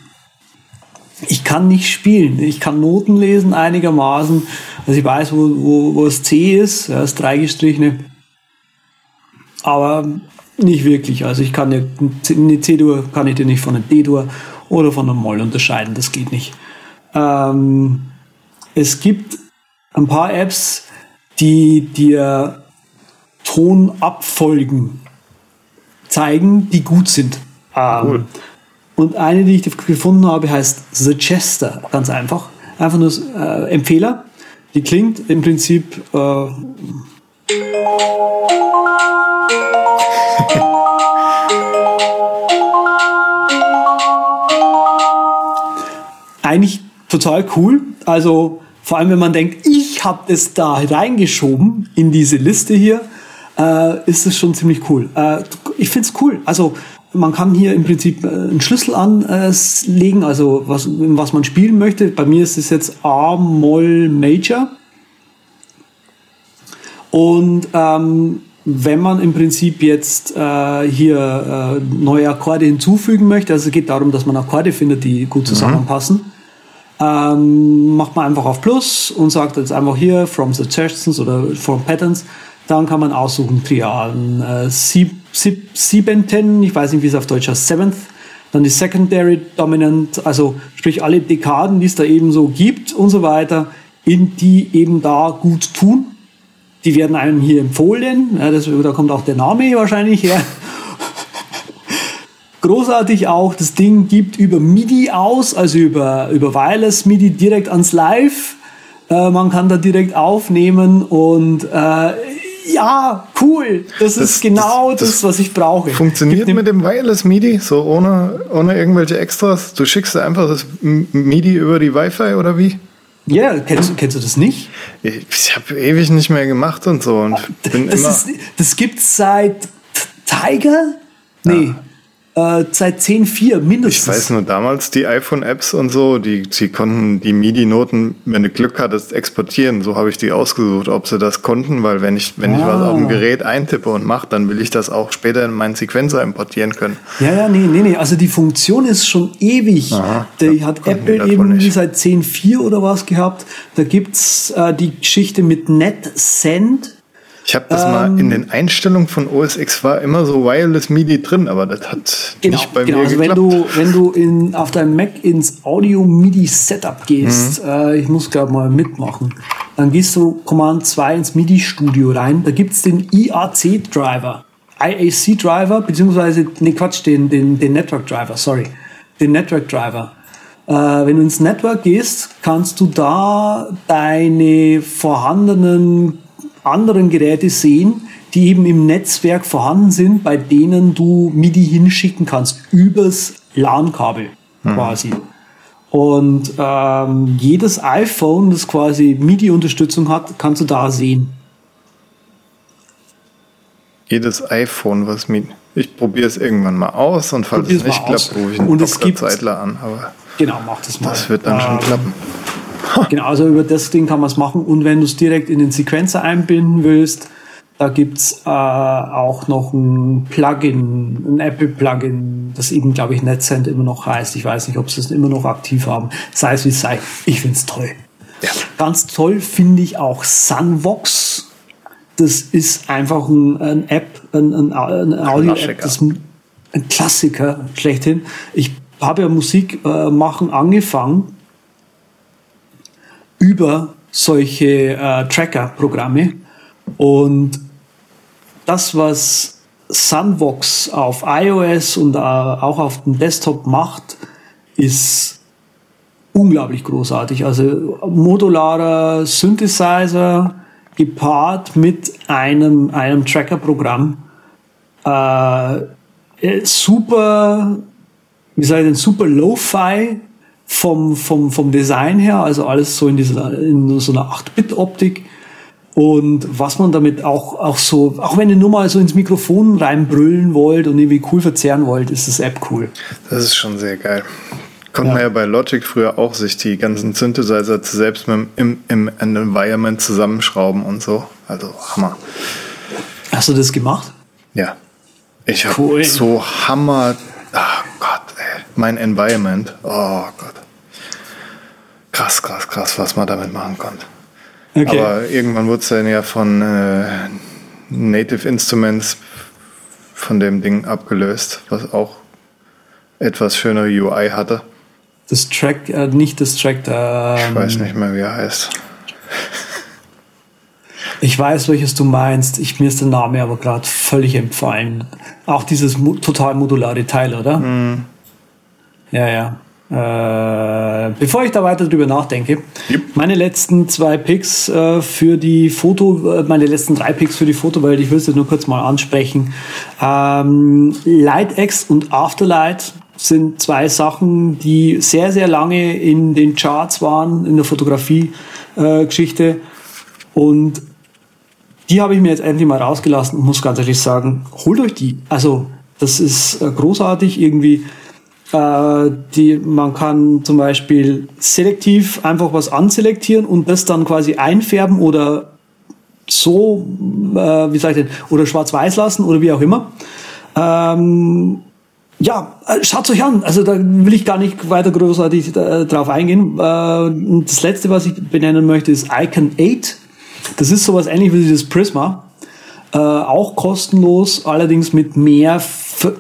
ich kann nicht spielen. Ich kann Noten lesen einigermaßen. Also ich weiß, wo, wo, wo das C ist, ja, das dreigestrichene. Aber nicht wirklich. Also ich kann ja eine C-Dur kann ich dir nicht von einer D-Dur oder von einem Moll unterscheiden. Das geht nicht. Ähm, es gibt ein paar Apps, die dir Tonabfolgen zeigen, die gut sind. Ähm, cool. Und eine, die ich gefunden habe, heißt The Chester. Ganz einfach. Einfach nur äh, Empfehler. Die klingt im Prinzip. Äh, eigentlich total cool. Also vor allem, wenn man denkt, ich habe es da reingeschoben in diese Liste hier, äh, ist es schon ziemlich cool. Äh, ich finde es cool. Also man kann hier im Prinzip äh, einen Schlüssel anlegen, also was, was man spielen möchte. Bei mir ist es jetzt A-Moll Major. Und ähm, wenn man im Prinzip jetzt äh, hier äh, neue Akkorde hinzufügen möchte, also es geht darum, dass man Akkorde findet, die gut mhm. zusammenpassen, mhm. ähm, macht man einfach auf Plus und sagt jetzt einfach hier from suggestions oder from patterns. Dann kann man aussuchen Triaden. Äh, sieb, sieb, siebenten, ich weiß nicht, wie es auf Deutsch heißt, seventh. Dann die Secondary Dominant, also sprich alle Dekaden, die es da eben so gibt und so weiter, in die eben da gut tun. Die werden einem hier empfohlen. Ja, das, da kommt auch der Name wahrscheinlich her. Großartig auch, das Ding gibt über MIDI aus, also über, über Wireless MIDI direkt ans Live. Äh, man kann da direkt aufnehmen und äh, ja, cool. Das, das ist genau das, das, das, was ich brauche. Funktioniert mit dem Wireless MIDI, so ohne, ohne irgendwelche Extras? Du schickst einfach das MIDI über die Wi-Fi oder wie? Ja, kennst, kennst du das nicht? Ich, ich habe ewig nicht mehr gemacht und so. Und bin das, immer ist, das gibt's seit Tiger? Nee. Ja. Äh, seit 10.4 mindestens. Ich weiß nur damals die iPhone-Apps und so, die, sie konnten die MIDI-Noten, wenn du Glück hattest, exportieren. So habe ich die ausgesucht, ob sie das konnten, weil wenn ich, wenn ah. ich was auf dem ah. Gerät eintippe und mache, dann will ich das auch später in meinen Sequencer importieren können. Ja, ja, nee, nee, nee. Also die Funktion ist schon ewig. Aha, die hat Apple eben seit 10.4 oder was gehabt. Da gibt's äh, die Geschichte mit NetSend ich habe das ähm, mal in ähm, den Einstellungen von OS X war immer so Wireless MIDI drin, aber das hat genau, nicht bei genau, mir also geklappt. Wenn du, wenn du in, auf deinem Mac ins Audio MIDI Setup gehst, mhm. äh, ich muss gerade mal mitmachen, dann gehst du Command 2 ins MIDI Studio rein, da gibt's den IAC Driver, IAC Driver, beziehungsweise, nee Quatsch, den, den, den Network Driver, sorry, den Network Driver. Äh, wenn du ins Network gehst, kannst du da deine vorhandenen anderen Geräte sehen, die eben im Netzwerk vorhanden sind, bei denen du MIDI hinschicken kannst, übers LAN-Kabel mhm. quasi. Und ähm, jedes iPhone, das quasi MIDI-Unterstützung hat, kannst du da sehen. Jedes iPhone, was MIDI. Ich probiere es irgendwann mal aus und falls Probier's es nicht klappt, rufe ich einen und Dr. Zeitler an. Aber genau, mach das mal. Das wird dann ähm, schon klappen. Genau, also über das Ding kann man es machen. Und wenn du es direkt in den Sequencer einbinden willst, da gibt's äh, auch noch ein Plugin, ein Apple-Plugin, das eben, glaube ich, NetSend immer noch heißt. Ich weiß nicht, ob sie es immer noch aktiv haben. Sei es wie es sei. Ich find's toll. Ja. Ganz toll finde ich auch Sunvox. Das ist einfach ein, ein App, ein, ein, ein Audio-App, ein Klassiker schlechthin. Ich habe ja Musik äh, machen angefangen über solche äh, Tracker-Programme. Und das, was Sunvox auf iOS und äh, auch auf dem Desktop macht, ist unglaublich großartig. Also modularer Synthesizer gepaart mit einem, einem Tracker-Programm. Äh, äh super, wie sage ich denn, super Lo-Fi vom, vom, vom Design her, also alles so in, dieser, in so einer 8-Bit-Optik. Und was man damit auch, auch so, auch wenn ihr nur mal so ins Mikrofon reinbrüllen wollt und irgendwie cool verzerren wollt, ist das App cool. Das ist schon sehr geil. Konnte ja. man ja bei Logic früher auch sich die ganzen Synthesizer selbst im, im, im Environment zusammenschrauben und so. Also Hammer. Hast du das gemacht? Ja. Ich habe cool. so Hammer. Ach Gott, ey. Mein Environment. Oh Gott. Krass, krass, krass, was man damit machen konnte. Okay. Aber irgendwann wurde es dann ja von äh, Native Instruments von dem Ding abgelöst, was auch etwas schönere UI hatte. Das Track, äh, nicht das Track, ähm, ich weiß nicht mehr, wie er heißt. Ich weiß, welches du meinst. Ich, mir ist der Name aber gerade völlig empfallen. Auch dieses total modulare Teil, oder? Mm. Ja, ja. Äh, bevor ich da weiter drüber nachdenke, yep. meine letzten zwei Picks äh, für die Foto, äh, meine letzten drei Picks für die Fotowelt, ich will es nur kurz mal ansprechen. Ähm, LightX und Afterlight sind zwei Sachen, die sehr, sehr lange in den Charts waren, in der Fotografie-Geschichte. Äh, und die habe ich mir jetzt endlich mal rausgelassen und muss ganz ehrlich sagen, holt euch die. Also, das ist großartig irgendwie die, man kann zum Beispiel selektiv einfach was anselektieren und das dann quasi einfärben oder so, äh, wie sag ich denn, oder schwarz-weiß lassen oder wie auch immer. Ähm, ja, äh, schaut euch an. Also da will ich gar nicht weiter großartig äh, drauf eingehen. Äh, das letzte, was ich benennen möchte, ist Icon 8. Das ist sowas ähnlich wie dieses Prisma. Äh, auch kostenlos, allerdings mit mehr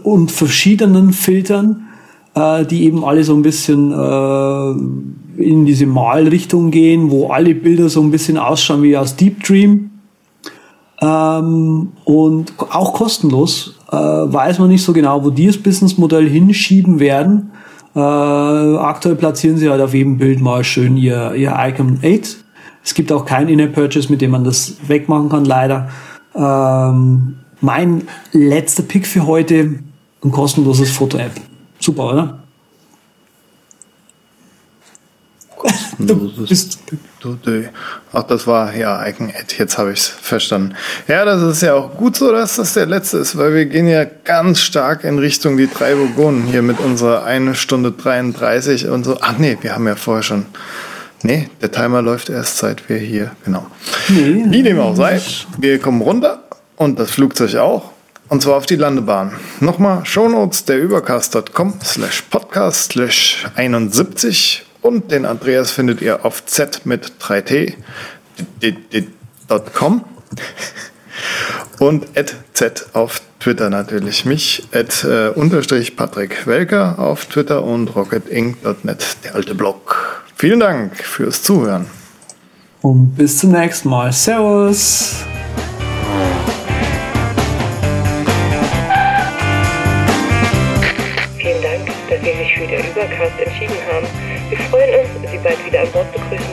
und verschiedenen Filtern, äh, die eben alle so ein bisschen äh, in diese Malrichtung gehen, wo alle Bilder so ein bisschen ausschauen wie aus Deep Dream. Ähm, und auch kostenlos äh, weiß man nicht so genau, wo die das Businessmodell hinschieben werden. Äh, aktuell platzieren sie halt auf jedem Bild mal schön ihr, ihr Icon 8. Es gibt auch kein In-App-Purchase, mit dem man das wegmachen kann, leider. Ähm, mein letzter Pick für heute, ein kostenloses Foto-App. Super, oder? Du bist du, du. Ach, das war ja Icon-Ad. Jetzt habe ich es verstanden. Ja, das ist ja auch gut so, dass das der letzte ist, weil wir gehen ja ganz stark in Richtung die drei Vogonen hier mit unserer 1 Stunde 33 und so. Ach nee, wir haben ja vorher schon. Nee, der Timer läuft erst seit wir hier, genau. Nee, Wie dem auch sei, wir kommen runter und das Flugzeug auch. Und zwar auf die Landebahn. Nochmal Shownotes der übercast.com slash podcast slash 71 und den Andreas findet ihr auf z mit 3t.com und at z auf Twitter natürlich. Mich at äh, unterstrich Patrick Welker auf Twitter und rocketinc.net, der alte Blog. Vielen Dank fürs Zuhören. Und bis zum nächsten Mal. Servus. Übercast entschieden haben. Wir freuen uns, Sie bald wieder an Bord begrüßen